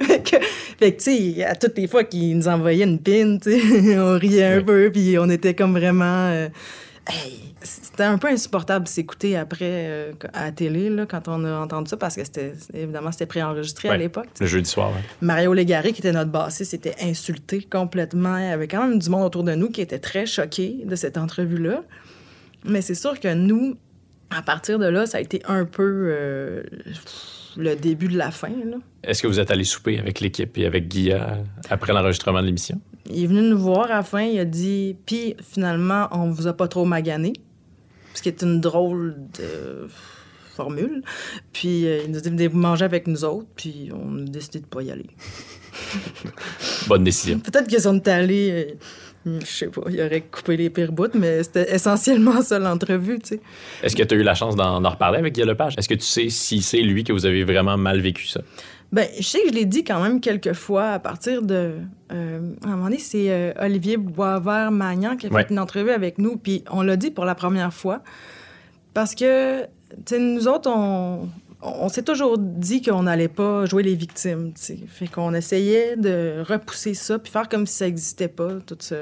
[SPEAKER 3] fait que, tu sais, à toutes les fois qu'il nous envoyait une pin, tu sais, on riait un peu, puis on était comme vraiment... euh, hey, c'était un peu insupportable de s'écouter après euh, à la télé, là, quand on a entendu ça, parce que c'était évidemment, c'était préenregistré à l'époque.
[SPEAKER 1] Le jeudi soir, ouais.
[SPEAKER 3] Mario Légaré, qui était notre bassiste, était insulté complètement. Il y avait quand même du monde autour de nous qui était très choqué de cette entrevue-là. Mais c'est sûr que nous, à partir de là, ça a été un peu euh, le début de la fin.
[SPEAKER 1] Est-ce que vous êtes allé souper avec l'équipe et avec euh, après l'enregistrement de l'émission?
[SPEAKER 3] Il est venu nous voir à la fin, il a dit Puis finalement, on vous a pas trop magané. Ce qui est une drôle de formule. Puis euh, il nous a dit Venez manger avec nous autres, puis on a décidé de pas y aller.
[SPEAKER 1] Bonne décision.
[SPEAKER 3] Peut-être qu'ils sont allés, euh, je sais pas, ils auraient coupé les pires bouts, mais c'était essentiellement ça l'entrevue, tu sais.
[SPEAKER 1] Est-ce que tu as eu la chance d'en en reparler avec Guy Lepage? Est-ce que tu sais si c'est lui que vous avez vraiment mal vécu ça?
[SPEAKER 3] Ben, je sais que je l'ai dit quand même quelques fois à partir de. euh, à un moment donné, c'est euh, Olivier Boisvert-Magnan qui a
[SPEAKER 1] Ouais.
[SPEAKER 3] fait une entrevue avec nous, puis on l'a dit pour la première fois. Parce que, tu sais, nous autres, on, on s'est toujours dit qu'on n'allait pas jouer les victimes, tu sais. Fait qu'on essayait de repousser ça, puis faire comme si ça n'existait pas, tout ce...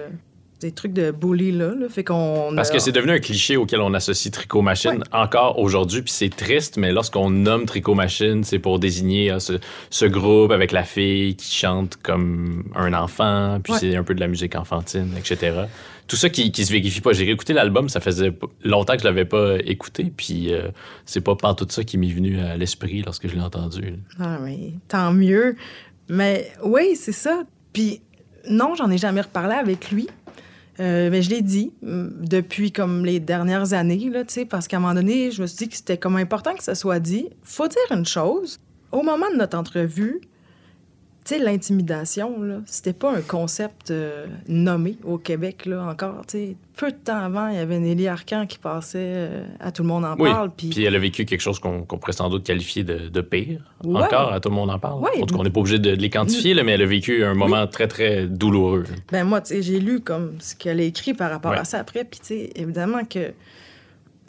[SPEAKER 3] Des trucs de bully, là. là. Fait qu'on...
[SPEAKER 1] Parce que c'est devenu un cliché auquel on associe Tricot Machine
[SPEAKER 3] Ouais.
[SPEAKER 1] encore aujourd'hui, puis c'est triste, mais lorsqu'on nomme Tricot Machine, c'est pour désigner ah, ce, ce groupe avec la fille qui chante comme un enfant, puis
[SPEAKER 3] Ouais.
[SPEAKER 1] c'est un peu de la musique enfantine, etc. Tout ça qui, qui se vérifie pas. J'ai réécouté l'album, ça faisait longtemps que je l'avais pas écouté, puis euh, c'est pas tout ça qui m'est venu à l'esprit lorsque je l'ai entendu.
[SPEAKER 3] Ah, mais tant mieux. Mais oui, c'est ça. Puis non, j'en ai jamais reparlé avec lui. Euh, mais je l'ai dit mm, depuis comme les dernières années, là, parce qu'à un moment donné, je me suis dit que c'était comme important que ça soit dit. Faut dire une chose. Au moment de notre entrevue, tu sais, l'intimidation, là, c'était pas un concept euh, nommé au Québec, là, encore. Peu de temps avant, il y avait Nelly Arcan qui passait euh, à Tout le monde en
[SPEAKER 1] Oui,
[SPEAKER 3] parle.
[SPEAKER 1] puis elle a vécu quelque chose qu'on qu'on pourrait sans doute qualifier de, de pire.
[SPEAKER 3] Ouais.
[SPEAKER 1] Encore, à tout le monde en parle.
[SPEAKER 3] Ouais.
[SPEAKER 1] En tout cas, on n'est pas obligé de, de les quantifier, là, mais elle a vécu un moment très, très douloureux.
[SPEAKER 3] Ben moi, tu sais, j'ai lu comme ce qu'elle a écrit par rapport
[SPEAKER 1] Ouais.
[SPEAKER 3] à ça après. Puis, tu sais, évidemment que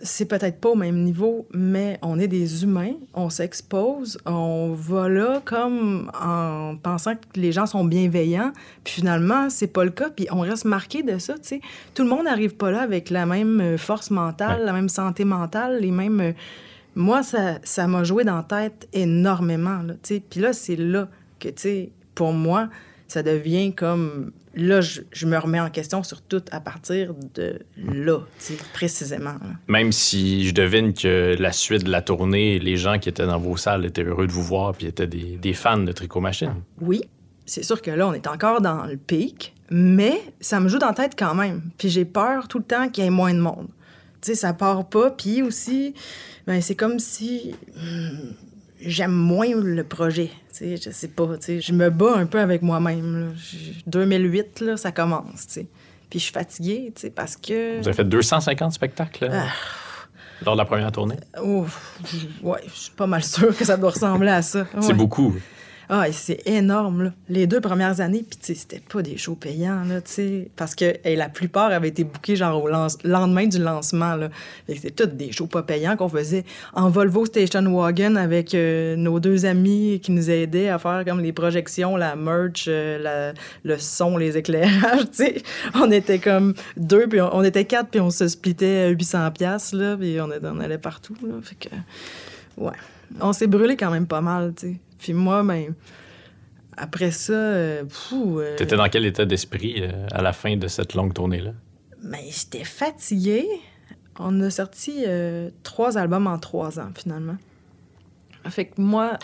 [SPEAKER 3] c'est peut-être pas au même niveau, mais on est des humains, on s'expose, on va là comme en pensant que les gens sont bienveillants, puis finalement, c'est pas le cas, puis on reste marqué de ça, tu sais. Tout le monde n'arrive pas là avec la même euh, force mentale,
[SPEAKER 1] Ouais.
[SPEAKER 3] la même santé mentale, les mêmes... euh, Moi, ça ça m'a joué dans la tête énormément, là, tu sais. Puis là, c'est là que, tu sais, pour moi, ça devient comme... Là, je, je me remets en question sur tout à partir de là, précisément. là.
[SPEAKER 1] Même si je devine que la suite de la tournée, les gens qui étaient dans vos salles étaient heureux de vous voir puis étaient des, des fans de Tricot Machine.
[SPEAKER 3] Oui, c'est sûr que là, on est encore dans le pic, mais ça me joue dans la tête quand même. Puis j'ai peur tout le temps qu'il y ait moins de monde. Tu sais, ça part pas. Puis aussi, ben, c'est comme si hmm, j'aime moins le projet. Sais, je sais pas. Tu sais, je me bats un peu avec moi-même. là. Je- 2008, là, ça commence, tu sais. Puis je suis fatiguée, tu sais, parce que...
[SPEAKER 1] Vous avez fait 250 spectacles
[SPEAKER 3] Ah.
[SPEAKER 1] lors de la première tournée?
[SPEAKER 3] Ouf, je- ouais, je suis pas mal sûre que ça doit ressembler à ça.
[SPEAKER 1] C'est beaucoup.
[SPEAKER 3] Ah, c'est énorme, là. Les deux premières années, puis tu c'était pas des shows payants, là, tu sais. Parce que la plupart avaient été bookés, genre, au lendemain du lancement, là. C'était tous des shows pas payants qu'on faisait en Volvo Station Wagon avec euh, nos deux amis qui nous aidaient à faire comme les projections, la merch, euh, le son, les éclairages, tu sais. On était comme deux, puis on, était quatre, puis on se splittait à 800 pièces là, puis on, on allait partout, là. Fait que, ouais. On s'est brûlé quand même pas mal, tu sais. Puis moi, ben, après ça, euh, euh,
[SPEAKER 1] T'étais dans quel état d'esprit euh, à la fin de cette longue tournée-là?
[SPEAKER 3] ben, j'étais fatiguée. On a sorti trois albums en trois ans, finalement. Fait que moi,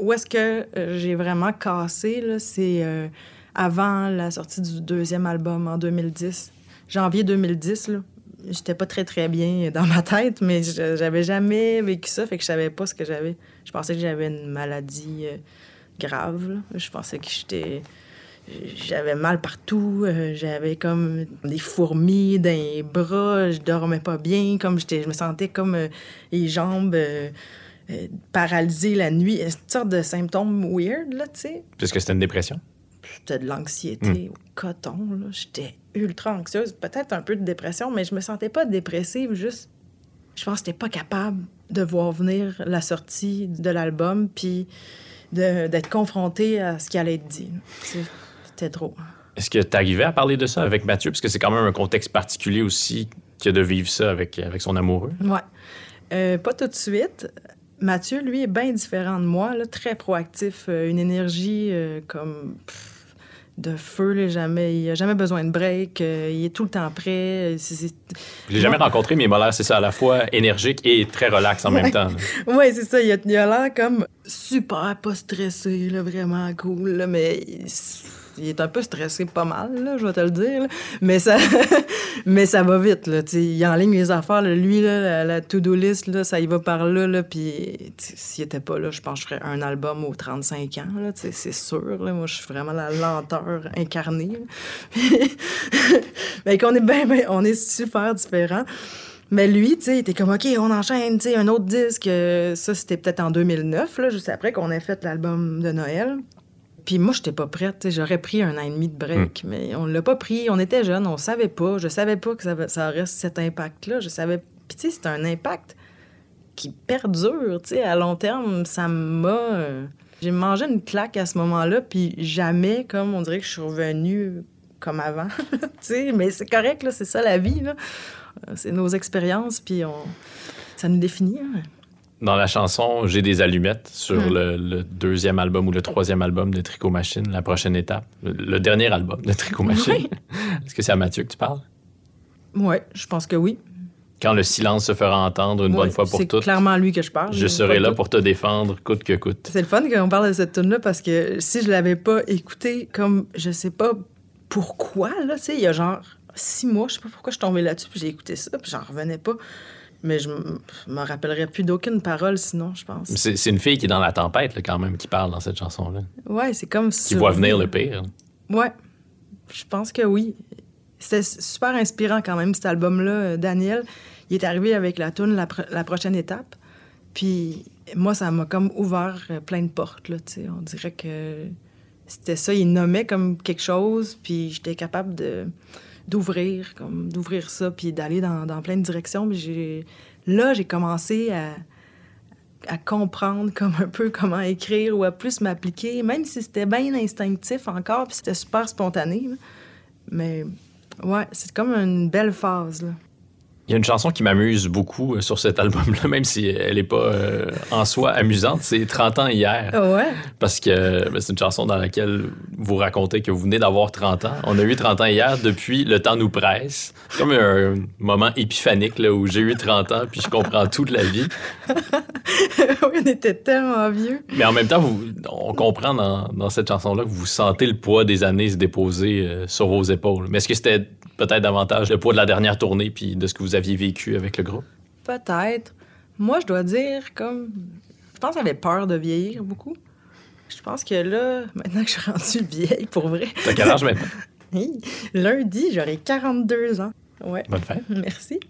[SPEAKER 3] où est-ce que j'ai vraiment cassé, là, c'est avant la sortie du deuxième album en 2010. Janvier 2010, là. J'étais pas très, très bien dans ma tête, mais j'avais jamais vécu ça, fait que je savais pas ce que j'avais. Je pensais que j'avais une maladie euh, grave. Je pensais que j'étais... J'avais mal partout, euh, j'avais comme des fourmis dans les bras, je dormais pas bien, comme je me sentais comme euh, les jambes paralysées la nuit, une sorte de symptômes weird, là, tu sais?
[SPEAKER 1] Puisque c'était une dépression?
[SPEAKER 3] C'était de l'anxiété au coton. J'étais ultra anxieuse, peut-être un peu de dépression, mais je me sentais pas dépressive, juste... Je pense que j'étais pas capable de voir venir la sortie de l'album, puis d'être confrontée à ce qui allait être dit. C'était trop.
[SPEAKER 1] Est-ce que tu arrivais à parler de ça avec Mathieu? Parce que c'est quand même un contexte particulier aussi que de vivre ça avec, avec son amoureux.
[SPEAKER 3] Ouais. Euh, pas tout de suite. Mathieu, lui, est bien différent de moi, là, très proactif, euh, une énergie euh, comme pff, de feu, là, jamais, il a jamais besoin de break, euh, il est tout le temps prêt. c'est- c'est-
[SPEAKER 1] Je l'ai jamais
[SPEAKER 3] Ouais.
[SPEAKER 1] rencontré, mais il m'a l'air, c'est ça, à la fois énergique et très relax en même temps.
[SPEAKER 3] Ouais, c'est ça. Il a, il a l'air comme super pas stressé, là, vraiment cool, là, mais il, est un peu stressé pas mal, je vais te le dire. Mais ça, mais ça va vite, là. Il enligne les affaires. Lui, la, to-do list, ça y va par là. puis s'il était pas là, je pense que je ferais un album aux 35 ans. C'est sûr. Moi, je suis vraiment la lenteur incarnée. mais qu'on est ben, on est super différents. Mais lui, tu sais, il était comme, OK, on enchaîne, tu sais, un autre disque. Euh, Ça, c'était peut-être en 2009, là, juste après qu'on ait fait l'album de Noël. Puis moi, j'étais pas prête. J'aurais pris un an et demi de break, mais on l'a pas pris. On était jeunes, on savait pas. Je savais pas que ça, aurait cet impact-là. Je savais Puis, tu sais, c'est un impact qui perdure, tu sais, à long terme. Ça m'a... euh, J'ai mangé une claque à ce moment-là, puis jamais, comme on dirait que je suis revenue comme avant. Mais c'est correct, c'est ça la vie, là. Euh, C'est nos expériences, puis on... ça nous définit. hein.
[SPEAKER 1] Dans la chanson J'ai des allumettes sur
[SPEAKER 3] Hmm.
[SPEAKER 1] le, le deuxième album ou le troisième album de Tricot Machine, la prochaine étape, le, le dernier album de Tricot Machine. Est-ce que c'est à Mathieu que tu parles?
[SPEAKER 3] Ouais, je pense que oui.
[SPEAKER 1] Quand le silence se fera entendre une bonne fois pour
[SPEAKER 3] C'est
[SPEAKER 1] toutes,
[SPEAKER 3] clairement à lui que je parle.
[SPEAKER 1] je serai là
[SPEAKER 3] tout.
[SPEAKER 1] pour te défendre coûte que coûte.
[SPEAKER 3] C'est le fun qu'on parle de cette tune là parce que si je l'avais pas écoutée comme je sais pas pourquoi là, tu sais, il y a genre six mois, je sais pas pourquoi je suis tombée là-dessus puis j'ai écouté ça puis j'en revenais pas. Mais je m- je me rappellerais plus d'aucune parole sinon, je pense.
[SPEAKER 1] C'est une fille qui est dans la tempête, là, quand même, qui parle dans cette chanson-là.
[SPEAKER 3] Ouais, c'est comme
[SPEAKER 1] Qui voit venir le pire.
[SPEAKER 3] Ouais, je pense que oui. C'était super inspirant quand même cet album-là, euh, Daniel. Il est arrivé avec la tune la, pro- la prochaine étape. Puis moi, ça m'a comme ouvert euh, plein de portes. Là, tu sais. On dirait que c'était ça. Il nommait comme quelque chose, puis j'étais capable de d'ouvrir, comme d'ouvrir ça, puis d'aller dans, plein de directions. J'ai là, j'ai commencé à comprendre comme un peu comment écrire ou à plus m'appliquer, même si c'était bien instinctif encore, puis c'était super spontané. Mais ouais, c'est comme une belle phase.
[SPEAKER 1] Il y a une chanson qui m'amuse beaucoup euh, sur cet album-là, même si elle n'est pas euh, en soi amusante, c'est 30 ans hier.
[SPEAKER 3] Ah ouais?
[SPEAKER 1] Parce que ben, c'est une chanson dans laquelle vous racontez que vous venez d'avoir 30 ans. On a eu 30 ans hier depuis Le temps nous presse. C'est comme un moment épiphanique là, où j'ai eu 30 ans puis je comprends toute la vie.
[SPEAKER 3] on était tellement vieux.
[SPEAKER 1] Mais en même temps, vous- on comprend dans, dans cette chanson-là que vous sentez le poids des années se déposer euh, sur vos épaules. Mais est-ce que c'était peut-être davantage le poids de la dernière tournée puis de ce que vous aviez vécu avec le groupe?
[SPEAKER 3] Peut-être. Moi, je dois dire, comme. Je pense que j'avais peur de vieillir beaucoup. Je pense que là, maintenant que je suis rendue vieille, pour vrai,
[SPEAKER 1] T'as quel âge maintenant?
[SPEAKER 3] lundi, j'aurai 42 ans. Ouais,
[SPEAKER 1] Bonne fête.
[SPEAKER 3] merci.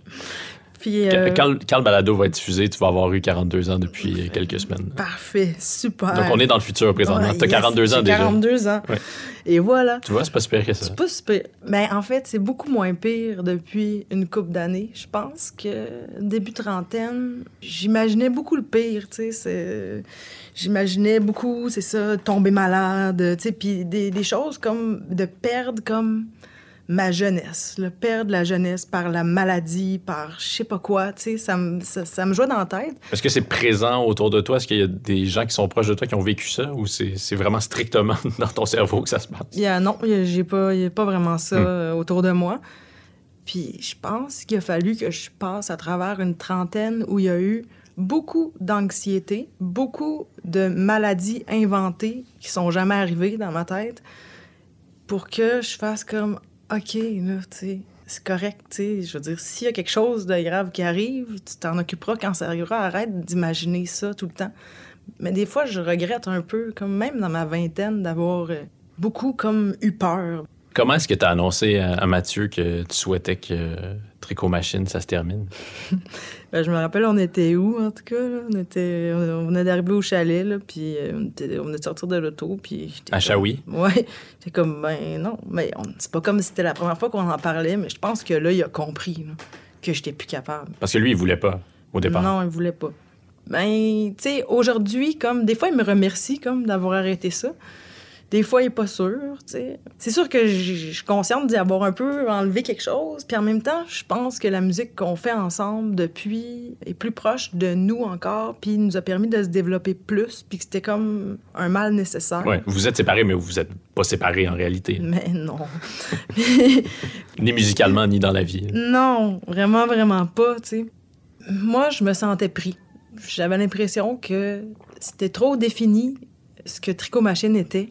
[SPEAKER 3] Puis. euh,
[SPEAKER 1] Quand, quand le balado va être diffusé, tu vas avoir eu 42 ans depuis quelques semaines.
[SPEAKER 3] Parfait, super.
[SPEAKER 1] Donc, on est dans le futur présentement.
[SPEAKER 3] Ouais,
[SPEAKER 1] T'as
[SPEAKER 3] yes,
[SPEAKER 1] 42 ans déjà.
[SPEAKER 3] 42 ans.
[SPEAKER 1] Ouais.
[SPEAKER 3] Et voilà.
[SPEAKER 1] Tu vois, c'est pas super que ça.
[SPEAKER 3] C'est pas super. Mais en fait, c'est beaucoup moins pire depuis une couple d'années. Je pense que début trentaine, j'imaginais beaucoup le pire, tu sais. J'imaginais beaucoup, c'est ça, tomber malade, tu sais, puis des, des choses comme de perdre comme ma jeunesse, le perdre la jeunesse par la maladie, par je sais pas quoi, tu sais, ça, me- ça, ça me jouait dans la tête.
[SPEAKER 1] Est-ce que c'est présent autour de toi? Est-ce qu'il y a des gens qui sont proches de toi qui ont vécu ça ou c'est vraiment strictement dans ton cerveau que ça se passe?
[SPEAKER 3] Non, il pas, il y a pas vraiment ça
[SPEAKER 1] Hmm.
[SPEAKER 3] euh, autour de moi. Puis je pense qu'il a fallu que je passe à travers une trentaine où il y a eu beaucoup d'anxiété, beaucoup de maladies inventées qui sont jamais arrivées dans ma tête pour que je fasse comme OK, là, tu sais, c'est correct, tu sais. Je veux dire, s'il y a quelque chose de grave qui arrive, tu t'en occuperas quand ça arrivera. Arrête d'imaginer ça tout le temps. Mais des fois, je regrette un peu, comme même dans ma vingtaine, d'avoir euh, beaucoup comme eu peur.
[SPEAKER 1] Comment est-ce que tu as annoncé à, à Mathieu que tu souhaitais que euh, Tricot Machine, ça se termine?
[SPEAKER 3] Ben, je me rappelle, on était où, en tout cas? là? On, était, on, venait d'arriver au chalet, là, puis euh, on, était- on venait de sortir de l'auto, puis... j'étais
[SPEAKER 1] À Shawi?
[SPEAKER 3] Ouais. J'étais comme, ben non, mais on- c'est pas comme si c'était la première fois qu'on en parlait, mais je pense que là, il a compris là, que j'étais plus capable.
[SPEAKER 1] Parce que lui, il voulait pas au départ.
[SPEAKER 3] Non, il voulait pas. Ben, tu sais, aujourd'hui, comme, des fois, il me remercie, comme, d'avoir arrêté ça. Des fois, il est pas sûr, tu sais. C'est sûr que je suis consciente d'y avoir un peu enlevé quelque chose, puis en même temps, je pense que la musique qu'on fait ensemble depuis est plus proche de nous encore, puis nous a permis de se développer plus, puis que c'était comme un mal nécessaire.
[SPEAKER 1] Ouais, vous êtes séparés, mais vous êtes pas séparés en réalité.
[SPEAKER 3] Mais non.
[SPEAKER 1] Ni musicalement, ni dans la vie.
[SPEAKER 3] Non, vraiment, vraiment pas, tu sais. Moi, je me sentais pris. J'avais l'impression que c'était trop défini ce que Tricot Machine était,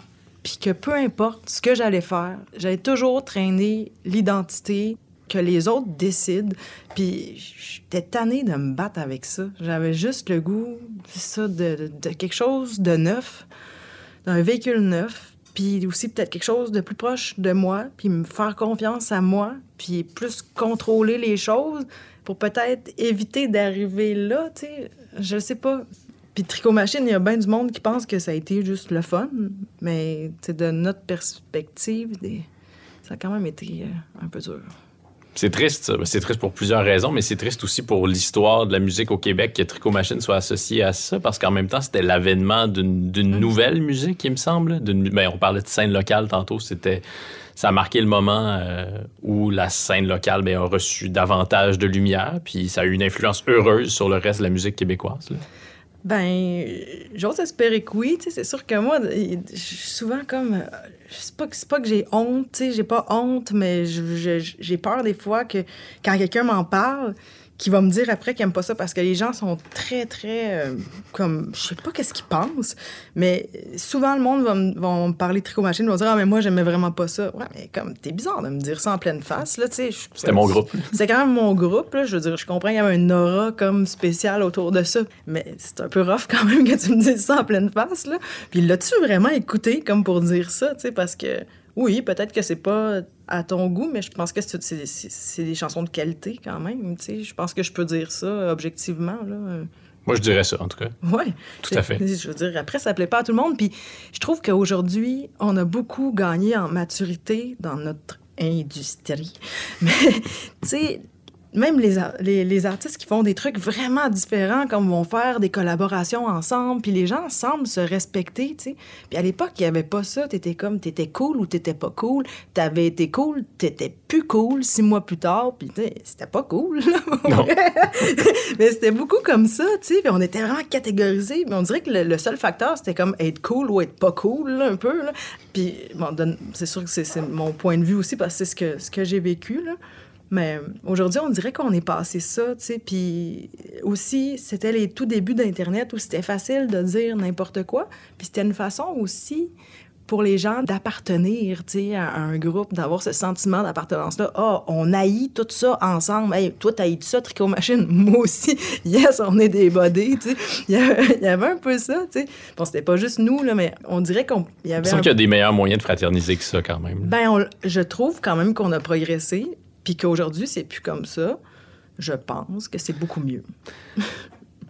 [SPEAKER 3] puis que peu importe ce que j'allais faire, j'allais toujours traîner l'identité que les autres décident, puis j'étais tannée de me battre avec ça. J'avais juste le goût, ça, de quelque chose de neuf, d'un véhicule neuf, puis aussi peut-être quelque chose de plus proche de moi, puis me faire confiance à moi, puis plus contrôler les choses pour peut-être éviter d'arriver là, tu sais. Je sais pas. Puis Tricot Machine, il y a bien du monde qui pense que ça a été juste le fun, mais de notre perspective, des- ça a quand même été euh, un peu dur.
[SPEAKER 1] C'est triste, ça. C'est triste pour plusieurs raisons, mais c'est triste aussi pour l'histoire de la musique au Québec que Tricot Machine soit associé à ça, parce qu'en même temps, c'était l'avènement d'une nouvelle musique, il me semble. Ben, on parlait de scène locale tantôt. C'était, ça a marqué le moment euh, où la scène locale ben, a reçu davantage de lumière, puis ça a eu une influence heureuse sur le reste de la musique québécoise. là.
[SPEAKER 3] Ben, j'ose espérer que oui. C'est sûr que moi, je suis souvent comme. euh, C'est pas, pas que j'ai honte, j'ai pas honte, mais j'ai peur des fois que quand quelqu'un m'en parle, qu'il va me dire après qu'il aime pas ça parce que les gens sont très, très. euh, comme. Je sais pas qu'est-ce qu'ils pensent, mais souvent le monde va me, va me parler de tricot machine, va dire Ah, mais moi, j'aimais vraiment pas ça. Ouais, mais comme, t'es bizarre de me dire ça en pleine face, là, tu sais.
[SPEAKER 1] C'était mon groupe.
[SPEAKER 3] c'est quand même mon groupe, là. Je veux dire, je comprends qu'il y avait un aura comme spécial autour de ça. Mais c'est un peu rough quand même que tu me dises ça en pleine face, là. Puis l'as-tu vraiment écouté comme pour dire ça, tu sais, parce que oui, peut-être que c'est pas à ton goût, mais je pense que c'est, des chansons de qualité quand même, tu sais. Je pense que je peux dire ça objectivement, là.
[SPEAKER 1] Moi, je dirais ça, en tout cas.
[SPEAKER 3] Ouais.
[SPEAKER 1] Tout à fait.
[SPEAKER 3] Je veux dire, après, ça plaît pas à tout le monde. Puis je trouve qu'aujourd'hui, on a beaucoup gagné en maturité dans notre industrie. Mais, tu sais, même les, les, les artistes qui font des trucs vraiment différents, comme vont faire des collaborations ensemble, puis les gens semblent se respecter, tu sais. Puis à l'époque, il n'y avait pas ça. T'étais comme, t'étais cool ou t'étais pas cool. T'avais été cool, t'étais plus cool six mois plus tard, puis tu sais, c'était pas cool, là, mais c'était beaucoup comme ça, tu sais. Puis on était vraiment catégorisés. Mais on dirait que le, le seul facteur, c'était comme être cool ou être pas cool, là, un peu. Là. Puis bon, c'est sûr que c'est c'est mon point de vue aussi, parce que c'est ce que, ce que j'ai vécu, là. Mais aujourd'hui, on dirait qu'on est passé ça, tu sais. Puis aussi, c'était les tout débuts d'Internet où c'était facile de dire n'importe quoi. Puis c'était une façon aussi pour les gens d'appartenir, tu sais, à un groupe, d'avoir ce sentiment d'appartenance-là. Ah, on haït tout ça ensemble. Hey, toi, t'haïs ça, Tricot Machine? Moi aussi. Yes, on est des bodés, tu sais. Il y avait, y avait un peu ça, tu sais. Bon, c'était pas juste nous, là, mais on dirait y
[SPEAKER 1] Il
[SPEAKER 3] avait
[SPEAKER 1] semble
[SPEAKER 3] un
[SPEAKER 1] qu'il y a des meilleurs moyens de fraterniser que ça, quand même.
[SPEAKER 3] ben, on- je trouve quand même qu'on a progressé, puis qu'aujourd'hui, c'est plus comme ça. Je pense que c'est beaucoup mieux.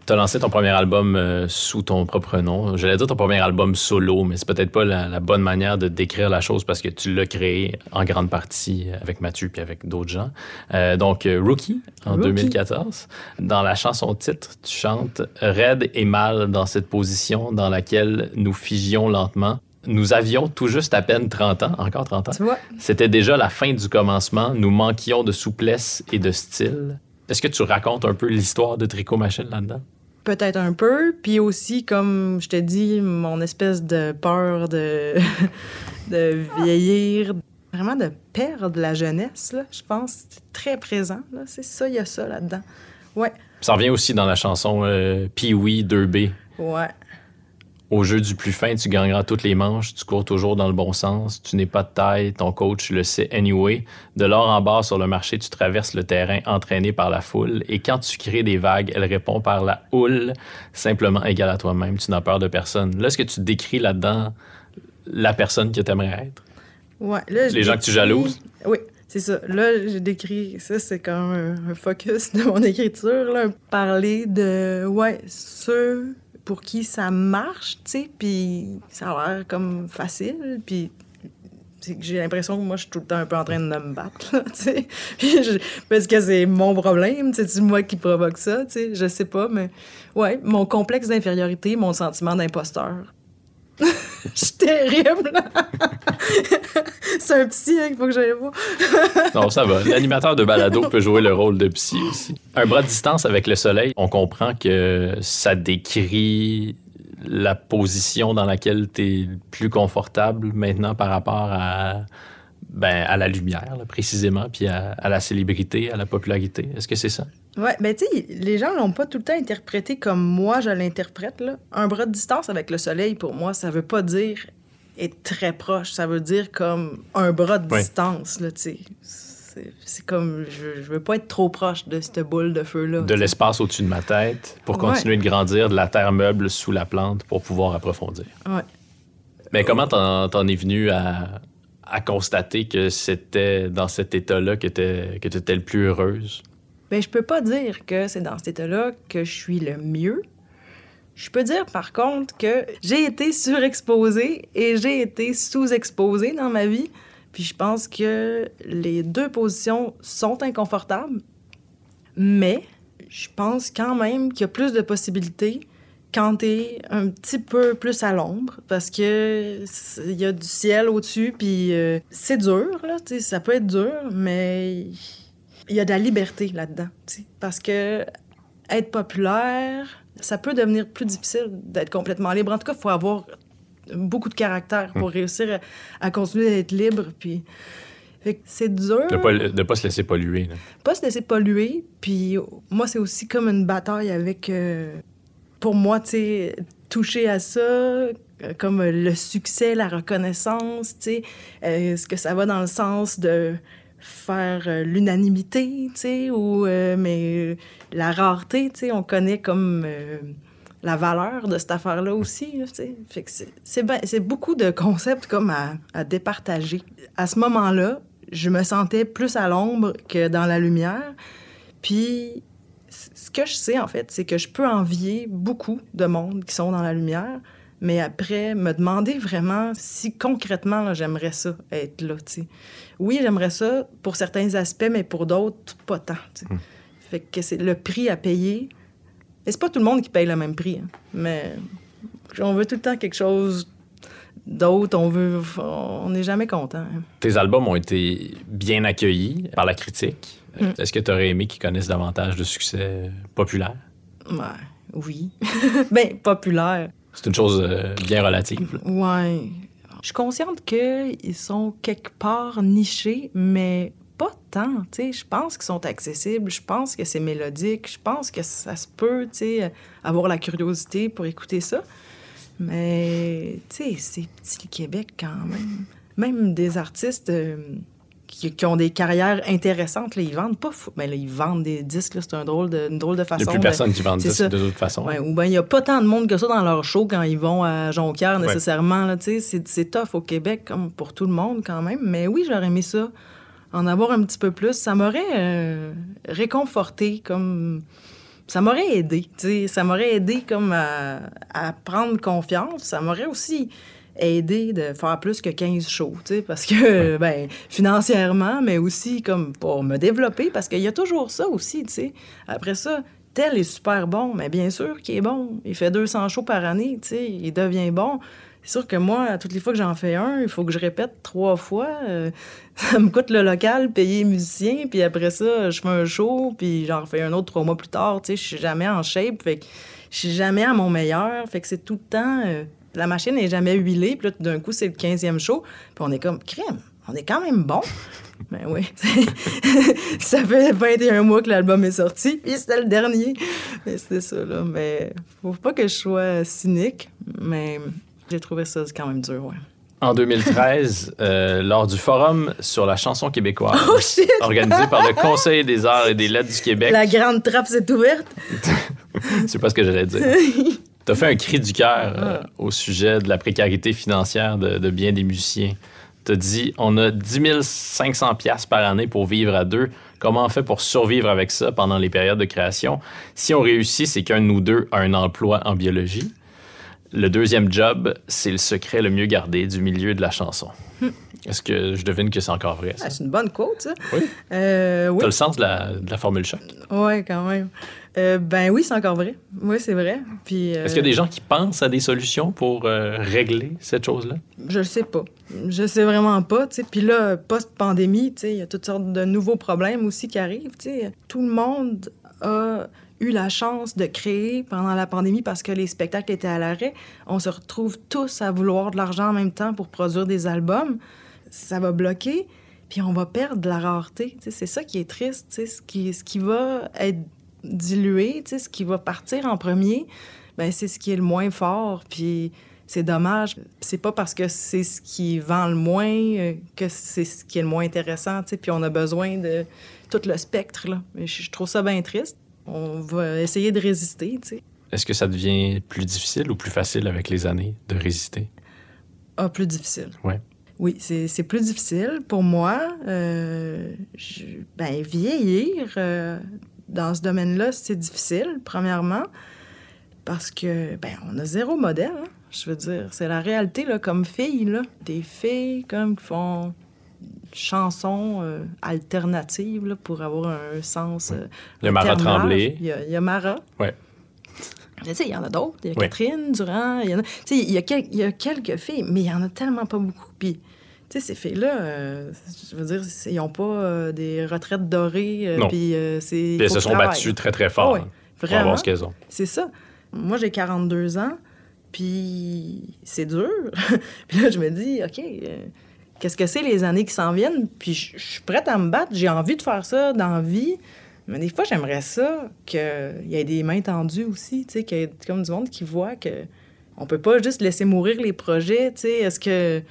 [SPEAKER 1] Tu as lancé ton premier album euh, sous ton propre nom. J'allais dire ton premier album solo, mais c'est peut-être pas la, la bonne manière de décrire la chose parce que tu l'as créé en grande partie avec Mathieu puis avec d'autres gens. Euh, donc, euh, Rookie en
[SPEAKER 3] Rookie.
[SPEAKER 1] 2014. Dans la chanson titre, tu chantes Raide et mal dans cette position dans laquelle nous figions lentement. Nous avions tout juste à peine 30 ans, encore 30 ans.
[SPEAKER 3] Tu vois?
[SPEAKER 1] C'était déjà la fin du commencement. Nous manquions de souplesse et de style. Est-ce que tu racontes un peu l'histoire de Tricot Machine là-dedans?
[SPEAKER 3] Peut-être un peu. Puis aussi, comme je te dis, mon espèce de peur de, de vieillir, vraiment de perdre la jeunesse, là, je pense. C'est très présent. là. C'est ça, il y a ça là-dedans. Ouais,
[SPEAKER 1] Ça revient aussi dans la chanson euh, Pee-Wee 2B.
[SPEAKER 3] ouais.
[SPEAKER 1] Au jeu du plus fin, tu gagneras toutes les manches, tu cours toujours dans le bon sens, tu n'es pas de taille, ton coach le sait anyway. De l'or en bas sur le marché, tu traverses le terrain entraîné par la foule et quand tu crées des vagues, elle répond par la houle, simplement égale à toi-même, tu n'as peur de personne. Là, est-ce que tu décris là-dedans la personne que tu aimerais être?
[SPEAKER 3] Ouais, là, je
[SPEAKER 1] Les gens que tu jalouses?
[SPEAKER 3] Oui, c'est ça. Là, j'ai décrit, ça, c'est comme un, un focus de mon écriture, là. Parler de, ouais, ceux pour qui ça marche, tu sais, puis ça a l'air comme facile, puis j'ai l'impression que moi, je suis tout le temps un peu en train de me battre, là, tu sais. Puis je- Parce que c'est mon problème, c'est moi qui provoque ça, tu sais, je sais pas, mais ouais, mon complexe d'infériorité, mon sentiment d'imposteur. Je suis terrible. c'est un psy hein, qu'il faut que j'aille voir.
[SPEAKER 1] Non, ça va. L'animateur de balado peut jouer le rôle de psy aussi. Un bras de distance avec le soleil, on comprend que ça décrit la position dans laquelle tu es plus confortable maintenant par rapport à, ben, à la lumière, là, précisément, puis à, à la célébrité, à la popularité. Est-ce que c'est ça?
[SPEAKER 3] Ouais, ben tu sais, les gens l'ont pas tout le temps interprété comme moi je l'interprète là. Un bras de distance avec le soleil pour moi, ça veut pas dire être très proche, ça veut dire comme un bras de distance là, tu sais. C'est comme je, je veux pas être trop proche de cette boule de feu là.
[SPEAKER 1] De l'espace au-dessus de ma tête pour
[SPEAKER 3] Ouais.
[SPEAKER 1] continuer de grandir, de la terre meuble sous la plante pour pouvoir approfondir.
[SPEAKER 3] Ouais.
[SPEAKER 1] Mais comment t'en, t'en es venu à, à constater que c'était dans cet état-là que tu étais le plus heureuse?
[SPEAKER 3] Ben, je peux pas dire que c'est dans cet état-là que je suis le mieux. Je peux dire, par contre, que j'ai été surexposée et j'ai été sous-exposée dans ma vie. Puis je pense que les deux positions sont inconfortables, mais je pense quand même qu'il y a plus de possibilités quand t'es un petit peu plus à l'ombre, parce que il y a du ciel au-dessus, puis euh, c'est dur, là, ça peut être dur, mais il y a de la liberté là-dedans, parce que être populaire, ça peut devenir plus difficile d'être complètement libre. En tout cas, il faut avoir beaucoup de caractère pour réussir à, à continuer d'être libre, puis... C'est dur.
[SPEAKER 1] De pas, de pas se laisser polluer. Là.
[SPEAKER 3] Pas se laisser polluer. Puis moi, c'est aussi comme une bataille avec, euh, pour moi, tu sais, toucher à ça, euh, comme le succès, la reconnaissance, tu sais. Euh, Est-ce que ça va dans le sens de faire euh, l'unanimité, tu sais, ou euh, mais la rareté, tu sais, on connaît comme euh, la valeur de cette affaire-là aussi, tu sais. C'est- beaucoup de concepts comme à, à départager. À ce moment-là, je me sentais plus à l'ombre que dans la lumière. Puis que je sais, en fait, c'est que je peux envier beaucoup de monde qui sont dans la lumière, mais après, me demander vraiment si concrètement, j'aimerais ça, être là, tu sais. Oui, j'aimerais ça pour certains aspects, mais pour d'autres, pas tant, sais. Fait que c'est le prix à payer. Et c'est pas tout le monde qui paye le même prix, hein, mais on veut tout le temps quelque chose d'autre, on veut... On n'est jamais content. hein.
[SPEAKER 1] Tes albums ont été bien accueillis par la critique.
[SPEAKER 3] Mm.
[SPEAKER 1] Est-ce que tu aurais aimé qu'ils connaissent davantage de succès populaire?
[SPEAKER 3] Ouais, oui. ben, populaire.
[SPEAKER 1] C'est une chose euh, bien relative.
[SPEAKER 3] Ouais. Je suis consciente qu'ils sont quelque part nichés, mais pas tant. Tu sais, je pense qu'ils sont accessibles. Je pense que c'est mélodique. Je pense que ça se peut, avoir la curiosité pour écouter ça. Mais, c'est petit le Québec quand même. Même des artistes euh, qui, qui ont des carrières intéressantes, là, ils vendent pas fou. Mais là, ils vendent des disques, là, c'est un drôle de, une drôle de
[SPEAKER 1] Il
[SPEAKER 3] façon.
[SPEAKER 1] n'y a plus
[SPEAKER 3] de-
[SPEAKER 1] personne qui vend
[SPEAKER 3] c'est
[SPEAKER 1] de
[SPEAKER 3] ça.
[SPEAKER 1] de toute façon.
[SPEAKER 3] Ou bien il n'y a pas tant de monde que ça dans leur show quand ils vont à Jonquière nécessairement. C'est tough au Québec, comme pour tout le monde quand même. Mais oui, j'aurais aimé ça, en avoir un petit peu plus. Ça m'aurait euh, réconforté, comme... Ça m'aurait aidé, tu sais. Ça m'aurait aidé comme à, à prendre confiance. Ça m'aurait aussi aidé de faire plus que 15 shows, tu sais, parce que, ben, financièrement, mais aussi comme pour me développer, parce qu'il y a toujours ça aussi, tu sais. Après ça, tel est super bon, mais bien sûr qu'il est bon. Il fait 200 shows par année, tu sais, il devient bon. C'est sûr que moi, toutes les fois que j'en fais un, il faut que je répète trois fois. Euh, ça me coûte le local, payer les musiciens, puis après ça, je fais un show, puis j'en refais un autre trois mois plus tard. Tu sais, je suis jamais en shape, fait que je suis jamais à mon meilleur, fait que c'est tout le temps... euh, la machine n'est jamais huilée, puis là, tout d'un coup, c'est le 15e show, puis on est comme, crème, on est quand même bon. Ben oui. ça fait 21 mois que l'album est sorti, puis c'était le dernier. Mais c'était ça, là. Mais faut pas que je sois cynique, mais j'ai trouvé ça quand même dur, ouais.
[SPEAKER 1] En 2013, euh, lors du forum sur la chanson québécoise,
[SPEAKER 3] Oh
[SPEAKER 1] organisé par le Conseil des arts et des lettres du Québec,
[SPEAKER 3] La grande trappe s'est ouverte.
[SPEAKER 1] c'est pas ce que j'allais dire. Tu as fait un cri du cœur euh,
[SPEAKER 3] Ah.
[SPEAKER 1] au sujet de la précarité financière de, de bien des musiciens. Tu as dit on a 10 500 pièces par année pour vivre à deux. Comment on fait pour survivre avec ça pendant les périodes de création? Si on réussit, c'est qu'un de nous deux a un emploi en biologie. Le deuxième job, c'est le secret le mieux gardé du milieu de la chanson. Est-ce que je devine que c'est encore vrai?
[SPEAKER 3] Ah, c'est une bonne quote, ça.
[SPEAKER 1] Oui.
[SPEAKER 3] Euh, oui.
[SPEAKER 1] T'as le sens de la, de la formule choc.
[SPEAKER 3] Ouais, quand même. Euh, ben oui, c'est encore vrai. Oui, c'est vrai. Puis. euh,
[SPEAKER 1] Est-ce qu'il y a des gens qui pensent à des solutions pour régler cette chose-là?
[SPEAKER 3] Je le sais pas. Je sais vraiment pas. Puis là, post-pandémie, il y a toutes sortes de nouveaux problèmes aussi qui arrivent. Tout le monde a eu la chance de créer pendant la pandémie parce que les spectacles étaient à l'arrêt. On se retrouve tous à vouloir de l'argent en même temps pour produire des albums. Ça va bloquer, puis on va perdre de la rareté. C'est ça qui est triste. Ce qui, ce qui va être dilué, ce qui va partir en premier, ben c'est ce qui est le moins fort, puis c'est dommage. C'est pas parce que c'est ce qui vend le moins euh, que c'est ce qui est le moins intéressant, puis on a besoin de tout le spectre, là. Je trouve ça bien triste. On va essayer de résister, tu sais.
[SPEAKER 1] Est-ce que ça devient plus difficile ou plus facile avec les années de résister?
[SPEAKER 3] Ah, plus difficile.
[SPEAKER 1] Ouais.
[SPEAKER 3] Oui, c'est c'est plus difficile pour moi. Euh, je- ben, vieillir euh, dans ce domaine-là, c'est difficile, premièrement, parce que, ben, on a zéro modèle. hein. Je veux dire, c'est la réalité, là, comme fille, là. Des filles, comme, qui font chansons euh, alternatives là, pour avoir un sens. euh,
[SPEAKER 1] Le Mara
[SPEAKER 3] terme large.
[SPEAKER 1] Tremblay.
[SPEAKER 3] Il y a, il y a Mara.
[SPEAKER 1] Ouais.
[SPEAKER 3] Mais Tu sais, il y en a d'autres. Il y a
[SPEAKER 1] Oui.
[SPEAKER 3] Catherine Durand. Il y en a, tu sais, il y a, quel- il y a quelques filles, mais il y en a tellement pas beaucoup. Puis, tu sais, ces filles-là, euh, je veux dire, ils n'ont pas euh, des retraites dorées. euh,
[SPEAKER 1] Non.
[SPEAKER 3] puis, c'est. Il
[SPEAKER 1] elles se sont battues très, très fort
[SPEAKER 3] Ah ouais,
[SPEAKER 1] hein, pour
[SPEAKER 3] Vraiment.
[SPEAKER 1] avoir ce qu'elles ont.
[SPEAKER 3] C'est ça. Moi, j'ai 42 ans, puis c'est dur. puis là, je me dis, OK, qu'est-ce que c'est les années qui s'en viennent? Puis je suis prête à me battre. J'ai envie de faire ça dans la vie. Mais des fois, j'aimerais ça qu'il y ait des mains tendues aussi, tu sais, qu'il y ait comme du monde qui voit que on peut pas juste laisser mourir les projets, tu. Est-ce que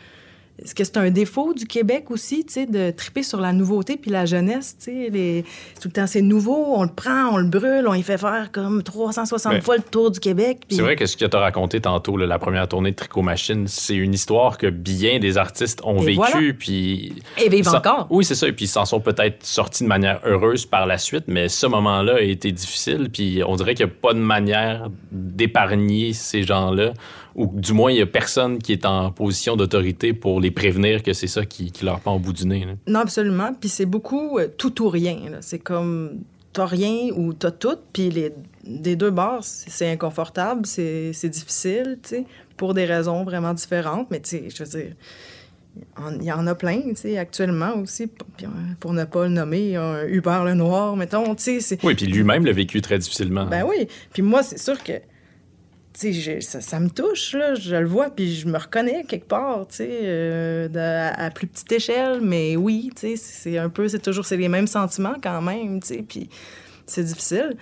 [SPEAKER 3] est-ce que c'est un défaut du Québec aussi, tu sais, de triper sur la nouveauté puis la jeunesse, tu sais, les... tout le temps c'est nouveau, on le prend, on le brûle, on y fait faire comme 360
[SPEAKER 1] Ouais.
[SPEAKER 3] fois le tour du Québec. puis-
[SPEAKER 1] C'est vrai que ce que tu as raconté tantôt, là, la première tournée de Tricot Machine, c'est une histoire que bien des artistes ont vécue.
[SPEAKER 3] voilà.
[SPEAKER 1] Puis
[SPEAKER 3] Et vivent
[SPEAKER 1] Ça-
[SPEAKER 3] encore.
[SPEAKER 1] Oui, c'est ça. Et puis, ils s'en sont peut-être sortis de manière heureuse par la suite, mais ce moment-là a été difficile. Puis, on dirait qu'il n'y a pas de manière d'épargner ces gens-là, ou du moins, il n'y a personne qui est en position d'autorité pour les prévenir que c'est ça qui, qui leur pend au bout du nez. là.
[SPEAKER 3] Non, absolument. Puis c'est beaucoup euh, tout ou rien. C'est comme t'as rien ou t'as tout. Puis les, des deux bords, c'est inconfortable, c'est difficile, tu sais, pour des raisons vraiment différentes. Mais tu sais, je veux dire, il y en a plein, tu sais, actuellement aussi. Pour ne pas le nommer, un Hubert Lenoir, mettons, tu sais.
[SPEAKER 1] Oui, puis lui-même l'a vécu très difficilement.
[SPEAKER 3] Ben oui. Puis moi, c'est sûr que, je- ça, ça me touche, là. Je le vois, puis je me reconnais quelque part, tu sais, euh, à plus petite échelle. Mais oui, tu sais, c'est un peu, c'est toujours, c'est les mêmes sentiments quand même, tu sais. Puis c'est difficile.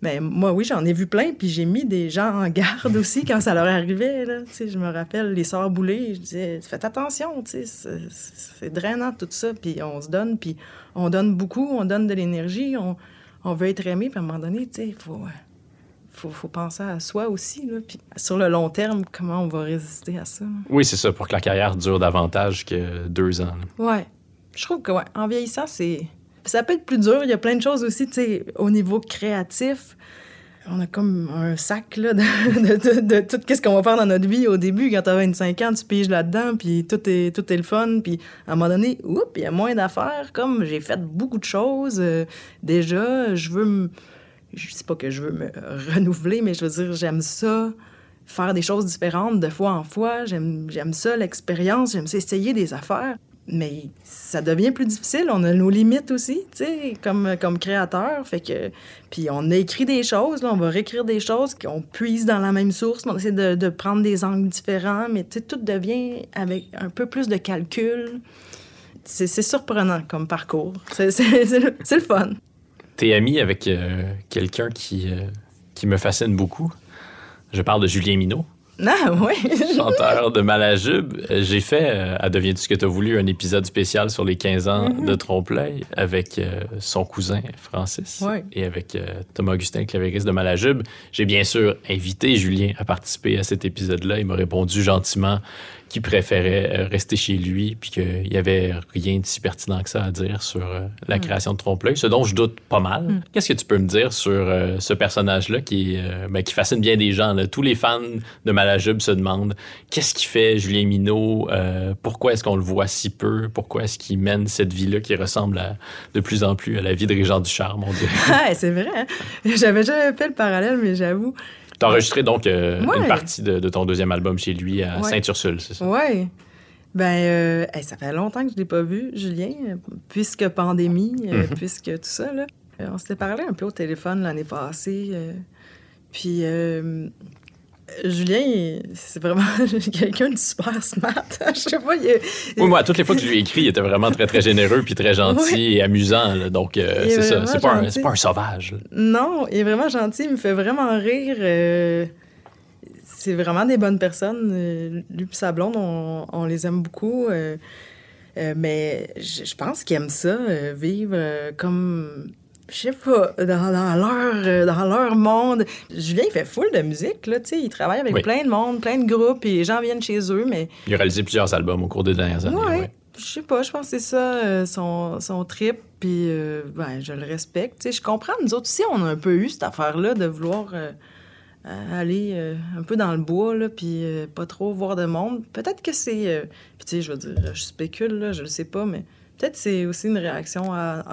[SPEAKER 3] Mais moi, oui, j'en ai vu plein, puis j'ai mis des gens en garde aussi quand ça leur arrivait, là. Tu sais, je me rappelle les sœurs boulées, je disais, faites attention, tu sais, c'est- drainant tout ça, puis on se donne, puis on donne beaucoup, on donne de l'énergie, on, on veut être aimé, puis à un moment donné, tu sais, il faut, faut, faut penser à soi aussi, là. Puis sur le long terme, comment on va résister à ça?
[SPEAKER 1] Oui, c'est ça, pour que la carrière dure davantage que deux ans. là.
[SPEAKER 3] Ouais. Je trouve que, ouais, en vieillissant, c'est. Ça peut être plus dur. Il y a plein de choses aussi, tu sais, au niveau créatif. On a comme un sac, là, de, de, de- de tout ce qu'on va faire dans notre vie. Au début, quand t'as 25 ans, tu piges là-dedans, puis tout est, tout est le fun. Puis à un moment donné, oups, il y a moins d'affaires. Comme j'ai fait beaucoup de choses euh, déjà, je veux me. Je sais pas que je veux me renouveler, mais je veux dire, j'aime ça faire des choses différentes de fois en fois. J'aime ça, l'expérience. J'aime ça essayer des affaires. Mais ça devient plus difficile. On a nos limites aussi, tu sais, comme, comme créateur. Fait que... Puis on écrit des choses, on va réécrire des choses qu'on puise dans la même source. On essaie de, prendre des angles différents, mais tu sais, tout devient avec un peu plus de calcul. C'est surprenant comme parcours. C'est le fun.
[SPEAKER 1] T'es ami avec euh, quelqu'un qui, euh, qui me fascine beaucoup. Je parle de Julien Minot.
[SPEAKER 3] Ah, oui.
[SPEAKER 1] chanteur de Malajube. Euh, J'ai fait, euh, à Deviens-tu ce que t'as voulu, un épisode spécial sur les 15 ans
[SPEAKER 3] Mhm.
[SPEAKER 1] de Trompe-l'œil avec euh, son cousin Francis et avec euh, Thomas Augustin, clavériste de Malajube. J'ai bien sûr invité Julien à participer à cet épisode-là. Il m'a répondu gentiment qu'il préférait euh, rester chez lui puis qu'il n'y avait rien de si pertinent que ça à dire sur euh, la
[SPEAKER 3] Mm.
[SPEAKER 1] création de Trompe-l'œil, ce dont je doute pas mal.
[SPEAKER 3] Mm.
[SPEAKER 1] Qu'est-ce que tu peux me dire sur euh, ce personnage-là qui, euh, ben, qui fascine bien des gens? là? Tous les fans de Malajube se demandent qu'est-ce qui fait Julien Minot? Euh, pourquoi est-ce qu'on le voit si peu? Pourquoi est-ce qu'il mène cette vie-là qui ressemble à- de plus en plus à la vie de Régent Ducharme, on dirait?
[SPEAKER 3] Ah, c'est vrai. hein? J'avais jamais fait le parallèle, mais j'avoue.
[SPEAKER 1] T'as enregistré donc euh,
[SPEAKER 3] Ouais.
[SPEAKER 1] une partie de, de ton deuxième album chez lui à
[SPEAKER 3] Ouais.
[SPEAKER 1] Saint-Ursule, c'est ça?
[SPEAKER 3] Ouais. Ben, euh, hey, ça fait longtemps que je l'ai pas vu, Julien, puisque pandémie, euh,
[SPEAKER 1] Mhm.
[SPEAKER 3] puisque tout ça, là. On s'était parlé un peu au téléphone l'année passée. puis, euh, Julien, c'est vraiment quelqu'un de super smart. Je sais pas, il est-
[SPEAKER 1] Oui, moi, toutes les fois que je lui ai écrit, il était vraiment très, très généreux puis très gentil et amusant. là. Donc, euh, c'est ça. C'est pas, un- pas sauvage. là.
[SPEAKER 3] Non, il est vraiment gentil, il me fait vraiment rire. euh, c'est vraiment des bonnes personnes. euh, lui et sa blonde, on, on les aime beaucoup. euh, mais je pense qu'ils aiment ça, vivre comme, je sais pas, dans, dans leur, euh, dans leur monde. Julien, il fait full de musique, là, tu sais. Il travaille avec
[SPEAKER 1] Oui.
[SPEAKER 3] plein de monde, plein de groupes, et les gens viennent chez eux, mais
[SPEAKER 1] Il a réalisé plusieurs albums au cours des dernières années.
[SPEAKER 3] Ouais.
[SPEAKER 1] ouais.
[SPEAKER 3] Je sais pas, je pense que c'est ça, euh, son, son trip, puis euh, ben, je le respecte. Tu sais, je comprends, nous autres aussi, on a un peu eu cette affaire-là de vouloir euh, aller un peu dans le bois, là, puis pas trop voir de monde. Peut-être que c'est... puis tu sais, je veux dire, je spécule, là, je le sais pas, mais peut-être c'est aussi une réaction à,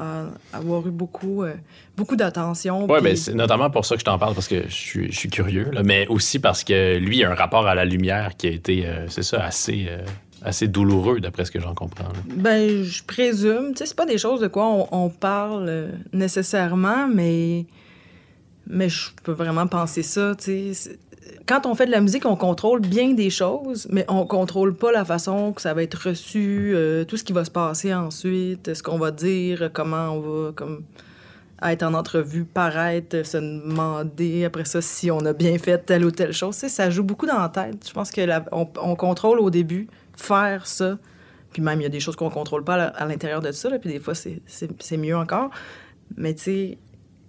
[SPEAKER 3] à avoir eu beaucoup, euh, beaucoup d'attention.
[SPEAKER 1] Oui,
[SPEAKER 3] puis-
[SPEAKER 1] ben, c'est notamment pour ça que je t'en parle, parce que je suis, je suis curieux, là, mais aussi parce que lui a un rapport à la lumière qui a été, euh, c'est ça, assez, euh, assez douloureux, d'après ce que j'en comprends. là.
[SPEAKER 3] Ben, je présume. Tu sais, c'est pas des choses de quoi on, on parle nécessairement, mais, mais je peux vraiment penser ça, tu sais. Quand on fait de la musique, on contrôle bien des choses, mais on contrôle pas la façon que ça va être reçu, euh, tout ce qui va se passer ensuite, ce qu'on va dire, comment on va comme être en entrevue, paraître, se demander après ça si on a bien fait telle ou telle chose. Ça joue beaucoup dans la tête. Je pense que contrôle au début faire ça, puis même, il y a des choses qu'on contrôle pas à, l'intérieur de ça, puis des fois, c'est mieux encore. Mais tu sais,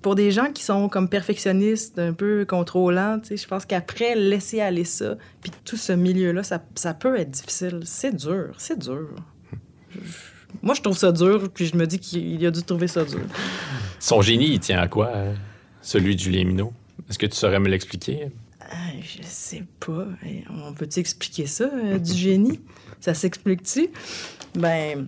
[SPEAKER 3] pour des gens qui sont comme perfectionnistes, un peu contrôlants, tu sais, je pense qu'après, laisser aller ça, puis tout ce milieu-là, ça, ça peut être difficile. C'est dur, c'est dur. Je- Moi, je trouve ça dur, puis je me dis qu'il a dû trouver ça dur.
[SPEAKER 1] Son génie, il tient à quoi, euh, celui de Julien Minot? Est-ce que tu saurais me l'expliquer?
[SPEAKER 3] Ah, je sais pas. On peut-tu expliquer ça, euh, du génie? Ça s'explique-tu? Ben,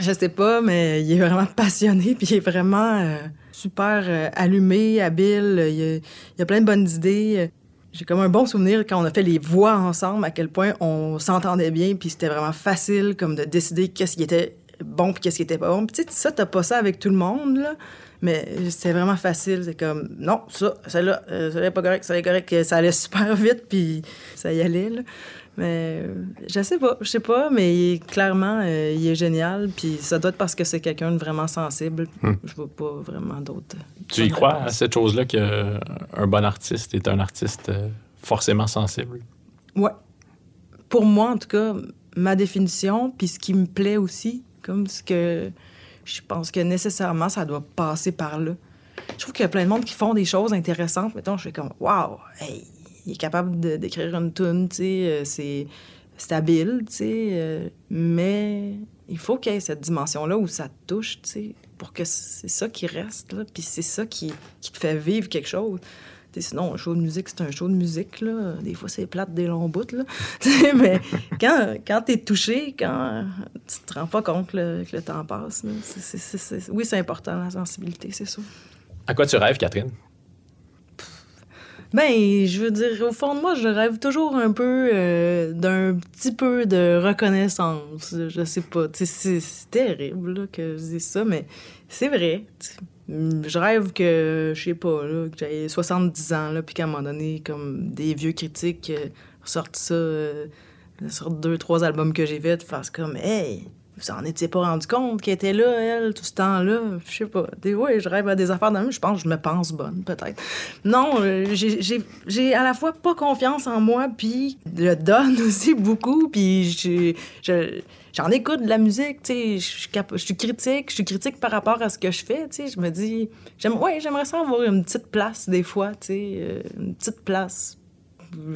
[SPEAKER 3] je sais pas, mais il est vraiment passionné, puis il est vraiment euh, super euh, allumé, habile. Il y, a, il y a plein de bonnes idées. J'ai comme un bon souvenir quand on a fait les voix ensemble, à quel point on s'entendait bien, puis c'était vraiment facile comme de décider qu'est-ce qui était bon puis qu'est-ce qui était pas bon. Puis ça, t'as pas ça avec tout le monde, là. Mais c'était vraiment facile. C'est comme, non, ça, celle-là, euh, celle-là pas correct, ça est correct. Ça allait super vite, puis ça y allait, là. Mais euh, je sais pas, je sais pas, mais il est- clairement, euh, il est génial. Puis ça doit être parce que c'est quelqu'un de vraiment sensible. Je vois pas vraiment d'autres.
[SPEAKER 1] Tu y crois à cette chose-là qu'un bon artiste est un artiste euh, forcément sensible?
[SPEAKER 3] Ouais. Pour moi, en tout cas, ma définition, puis ce qui me plaît aussi, comme ce que je pense que nécessairement, ça doit passer par là. Je trouve qu'il y a plein de monde qui font des choses intéressantes. Mettons, je fais comme, waouh, hey, il est capable d'écrire une tune, euh, c'est sais, euh, mais il faut qu'il y ait cette dimension-là où ça te touche, pour que c'est ça qui reste, puis c'est ça qui, te fait vivre quelque chose. Sinon, un show de musique, c'est un show de musique. Des fois, c'est plate des longs bouts, mais quand, quand t'es touché, quand tu te rends pas compte que le temps passe, oui, c'est important, la sensibilité, c'est sûr.
[SPEAKER 1] À quoi tu rêves, Catherine?
[SPEAKER 3] Ben, je veux dire, au fond de moi, je rêve toujours un peu euh, d'un petit peu de reconnaissance. Je sais pas. C'est terrible que je dise ça, mais c'est vrai. tu sais. Je rêve que, je sais pas, là, que j'ai 70 ans, puis qu'à un moment donné, comme des vieux critiques euh, sortent ça, euh, sortent deux, trois albums que j'ai faits, fassent comme, hey, vous en étiez pas rendu compte qu'elle était là, elle, tout ce temps-là? Je sais pas. Des, ouais, je rêve à des affaires de même. Je pense que je me pense bonne, peut-être. Non, euh, j'ai- à la fois pas confiance en moi, puis je donne aussi beaucoup, puis j'en écoute de la musique. Je suis critique, je suis critique par rapport à ce que je fais. Je me dis, ouais, j'aimerais ça avoir une petite place des fois, tu euh, une petite place.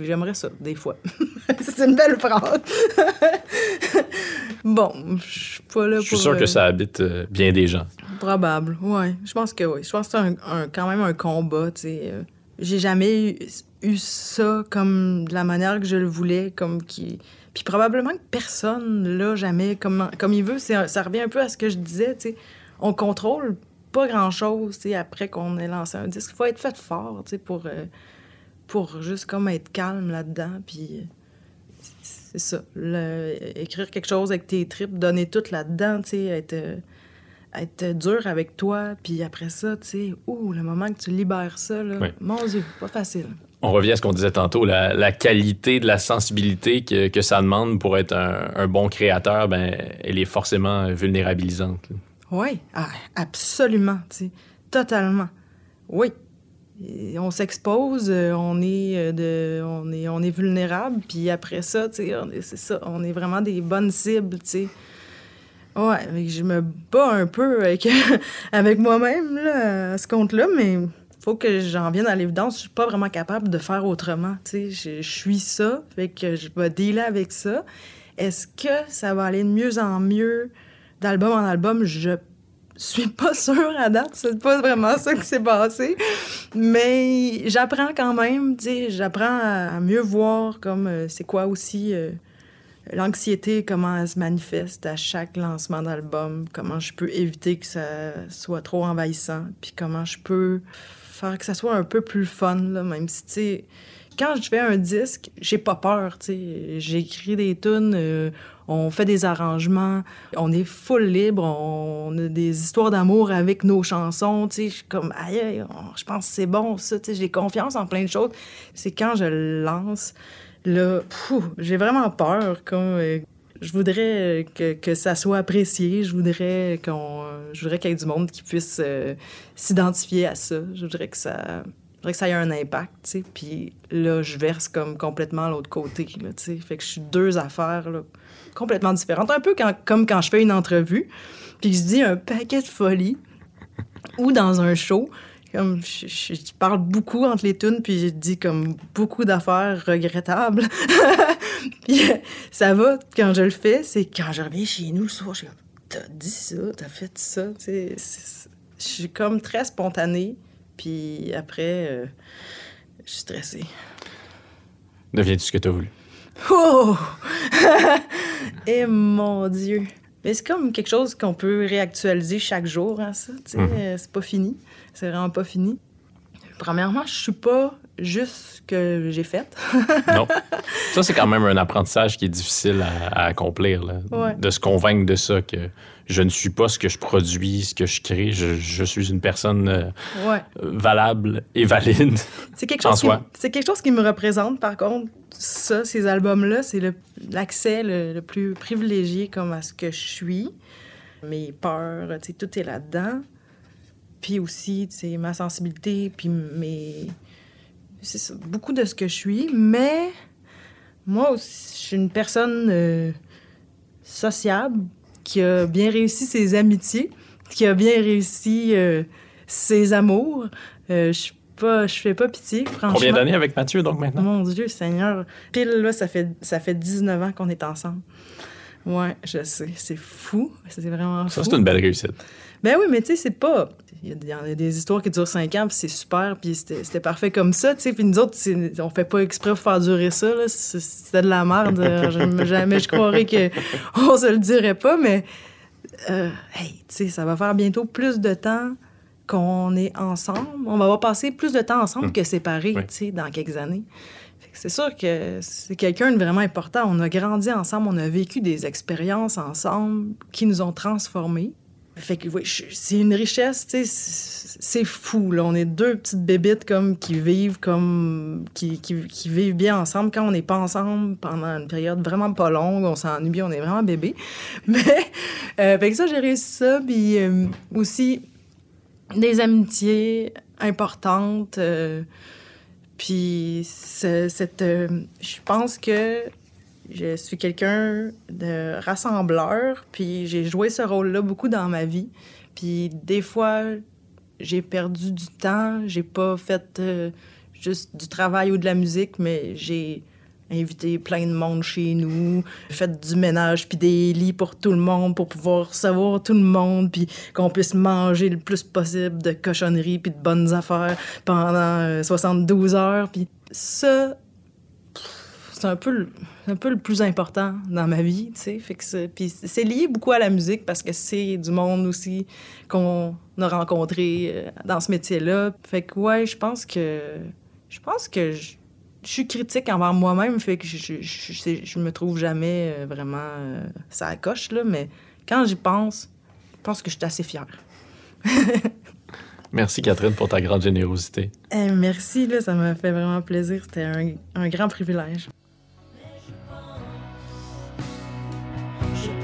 [SPEAKER 3] J'aimerais ça, des fois. C'est une belle phrase. bon, je suis pas là
[SPEAKER 1] Je suis
[SPEAKER 3] pour,
[SPEAKER 1] sûr que
[SPEAKER 3] euh,
[SPEAKER 1] ça habite euh, bien des gens.
[SPEAKER 3] Probable, ouais. Je pense que oui. Je pense que c'est un, un- quand même un combat, tu sais. euh. J'ai jamais eu, eu ça comme de la manière que je le voulais, comme qui... Puis probablement que personne l'a jamais comme, comme il veut. C'est- Ça revient un peu à ce que je disais, tu sais. On contrôle pas grand-chose, tu sais, après qu'on ait lancé un disque. Il faut être fait fort, tu sais, pour, euh, pour juste comme être calme là-dedans, puis... c'est ça. Le- écrire quelque chose avec tes tripes, donner tout là-dedans, tu sais, être... être dur avec toi, puis après ça, tu sais, ouh, le moment que tu libères ça, là,
[SPEAKER 1] Oui.
[SPEAKER 3] mon Dieu, pas facile.
[SPEAKER 1] On revient à ce qu'on disait tantôt, la, la qualité de la sensibilité que, que ça demande pour être un, un bon créateur, ben, elle est forcément vulnérabilisante. là.
[SPEAKER 3] Oui, ah, absolument, tu sais, totalement. Oui. On s'expose, euh, on est euh, on est, on est vulnérable, puis après ça, c'est ça, on est vraiment des bonnes cibles, tu sais. Ouais, je me bats un peu avec, avec moi-même à ce compte-là, mais faut que j'en vienne à l'évidence. Je suis pas vraiment capable de faire autrement. Tu sais, je, je suis ça, fait que je vais dealer avec ça. Est-ce que ça va aller de mieux en mieux d'album en album? Je suis pas sûre à date, c'est pas vraiment ça qui s'est passé. Mais j'apprends quand même, j'apprends à, mieux voir comme euh, c'est quoi aussi euh, l'anxiété, comment elle se manifeste à chaque lancement d'album, comment je peux éviter que ça soit trop envahissant, puis comment je peux faire que ça soit un peu plus fun, là, même si, tu sais, quand je fais un disque, j'ai pas peur, tu sais. J'écris des tunes, euh, on fait des arrangements, on est full libre, on a des histoires d'amour avec nos chansons, tu sais. Je comme, aïe, je pense que c'est bon, ça, tu sais. J'ai confiance en plein de choses. C'est quand je lance, là, j'ai vraiment peur, comme... Euh, je voudrais que, ça soit apprécié. Je voudrais qu'on, je voudrais qu'il y ait du monde qui puisse euh, s'identifier à ça. Je voudrais que ça, que ça ait un impact, tu sais. Puis là, je verse comme complètement l'autre côté, tu sais. Fait que je suis deux affaires, là, complètement différentes. Un peu quand, comme quand je fais une entrevue, puis je dis un paquet de folies, ou dans un show, comme je, parle beaucoup entre les tunes, puis je dis comme beaucoup d'affaires regrettables. puis ça va quand je le fais, c'est quand je reviens chez nous le soir, je suis comme, t'as dit ça, t'as fait ça, tu. Je suis comme très spontanée. Puis après, euh, je suis stressée.
[SPEAKER 1] Deviens-tu ce que tu as voulu?
[SPEAKER 3] Oh! Et eh, mon Dieu! Mais c'est comme quelque chose qu'on peut réactualiser chaque jour, hein, ça. Mhm. C'est pas fini. C'est vraiment pas fini. Premièrement, je suis pas juste ce que j'ai fait.
[SPEAKER 1] non. Ça, c'est quand même un apprentissage qui est difficile à, accomplir, là, de se convaincre de ça, que je ne suis pas ce que je produis, ce que je crée. Je, suis une personne euh, valable et valide
[SPEAKER 3] c'est quelque chose C'est quelque chose qui me représente, par contre. Ça, ces albums-là, c'est l'accès le, plus privilégié comme à ce que je suis. Mes peurs, tout est là-dedans. Puis aussi, ma sensibilité, puis mes... C'est beaucoup de ce que je suis, mais moi aussi, je suis une personne euh, sociable, qui a bien réussi ses amitiés, qui a bien réussi euh, ses amours. Euh, je pas, je fais pas pitié, franchement.
[SPEAKER 1] Combien d'années avec Mathieu, donc, maintenant?
[SPEAKER 3] Mon Dieu, Seigneur. Pile, là, ça fait, ça fait 19 ans qu'on est ensemble. Ouais, je sais. C'est fou. C'est vraiment
[SPEAKER 1] fou. Ça, c'est une belle réussite.
[SPEAKER 3] Ben oui, mais tu sais, c'est pas. Il y, a des histoires qui durent 5 ans, puis c'est super, puis c'était parfait comme ça, tu sais. Puis nous autres, on fait pas exprès pour faire durer ça, là. C'était de la merde. jamais je croirais qu'on se le dirait pas, mais. Euh, hey, tu sais, ça va faire bientôt plus de temps qu'on est ensemble. On va passer plus de temps ensemble hum. que séparés, tu sais, dans quelques années. C'est sûr que c'est quelqu'un de vraiment important. On a grandi ensemble, on a vécu des expériences ensemble qui nous ont transformés. C'est une richesse, c'est fou. On est deux petites bébites comme qui vivent comme qui, qui, vivent bien ensemble. Quand on n'est pas ensemble pendant une période vraiment pas longue, on s'ennuie, on est vraiment bébé. Mais euh, fait que ça, j'ai réussi ça. Puis euh, aussi des amitiés importantes. Euh, puis cette, je pense que je suis quelqu'un de rassembleur, puis j'ai joué ce rôle-là beaucoup dans ma vie. Puis des fois, j'ai perdu du temps, j'ai pas fait euh, juste du travail ou de la musique, mais j'ai invité plein de monde chez nous, fait du ménage puis des lits pour tout le monde pour pouvoir recevoir tout le monde puis qu'on puisse manger le plus possible de cochonneries puis de bonnes affaires pendant 72 euh, heures puis ça c'est un peu le, un peu le plus important dans ma vie, tu sais. Fait que c'est, puis c'est lié beaucoup à la musique parce que c'est du monde aussi qu'on a rencontré euh, dans ce métier-là. Fait que ouais, je pense que je pense que je, suis critique envers moi-même, fait que je, je, je, me trouve jamais euh, vraiment euh, ça coche là, mais quand j'y pense, je pense que je suis assez fière.
[SPEAKER 1] Merci Catherine pour ta grande générosité.
[SPEAKER 3] Eh, merci, là, ça m'a fait vraiment plaisir. C'était un, un grand privilège.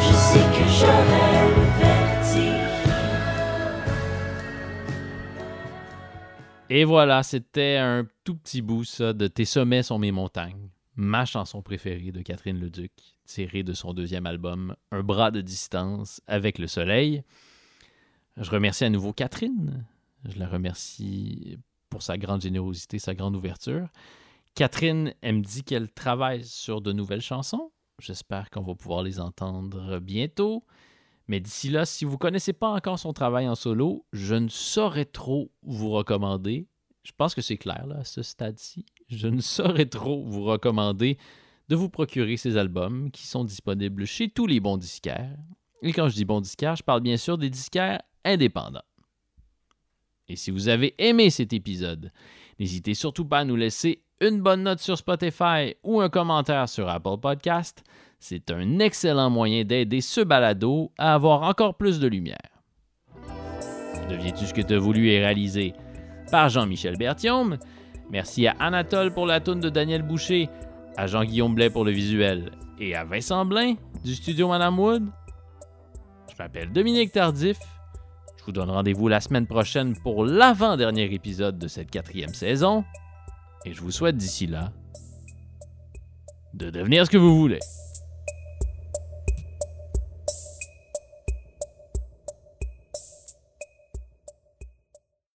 [SPEAKER 3] je sais que.
[SPEAKER 1] Et voilà, c'était un tout petit bout, ça, de Tes sommets sont mes montagnes, ma chanson préférée de Catherine Leduc, tirée de son deuxième album, Un bras de distance avec le soleil. Je remercie à nouveau Catherine. Je la remercie pour sa grande générosité, sa grande ouverture. Catherine, elle me dit qu'elle travaille sur de nouvelles chansons. J'espère qu'on va pouvoir les entendre bientôt. Mais d'ici là, si vous ne connaissez pas encore son travail en solo, je ne saurais trop vous recommander. Je pense que c'est clair là, à ce stade-ci. Je ne saurais trop vous recommander de vous procurer ses albums qui sont disponibles chez tous les bons disquaires. Et quand je dis bons disquaires, je parle bien sûr des disquaires indépendants. Et si vous avez aimé cet épisode, n'hésitez surtout pas à nous laisser une bonne note sur Spotify ou un commentaire sur Apple Podcast. C'est un excellent moyen d'aider ce balado à avoir encore plus de lumière. Deviens-tu ce que tu as voulu et réalisé par Jean-Michel Berthiaume. Merci à Anatole pour la toune de Daniel Boucher, à Jean-Guillaume Blais pour le visuel et à Vincent Blain du studio Madame Wood. Je m'appelle Dominique Tardif. Je vous donne rendez-vous la semaine prochaine pour l'avant-dernier épisode de cette quatrième saison. Et je vous souhaite d'ici là de devenir ce que vous voulez.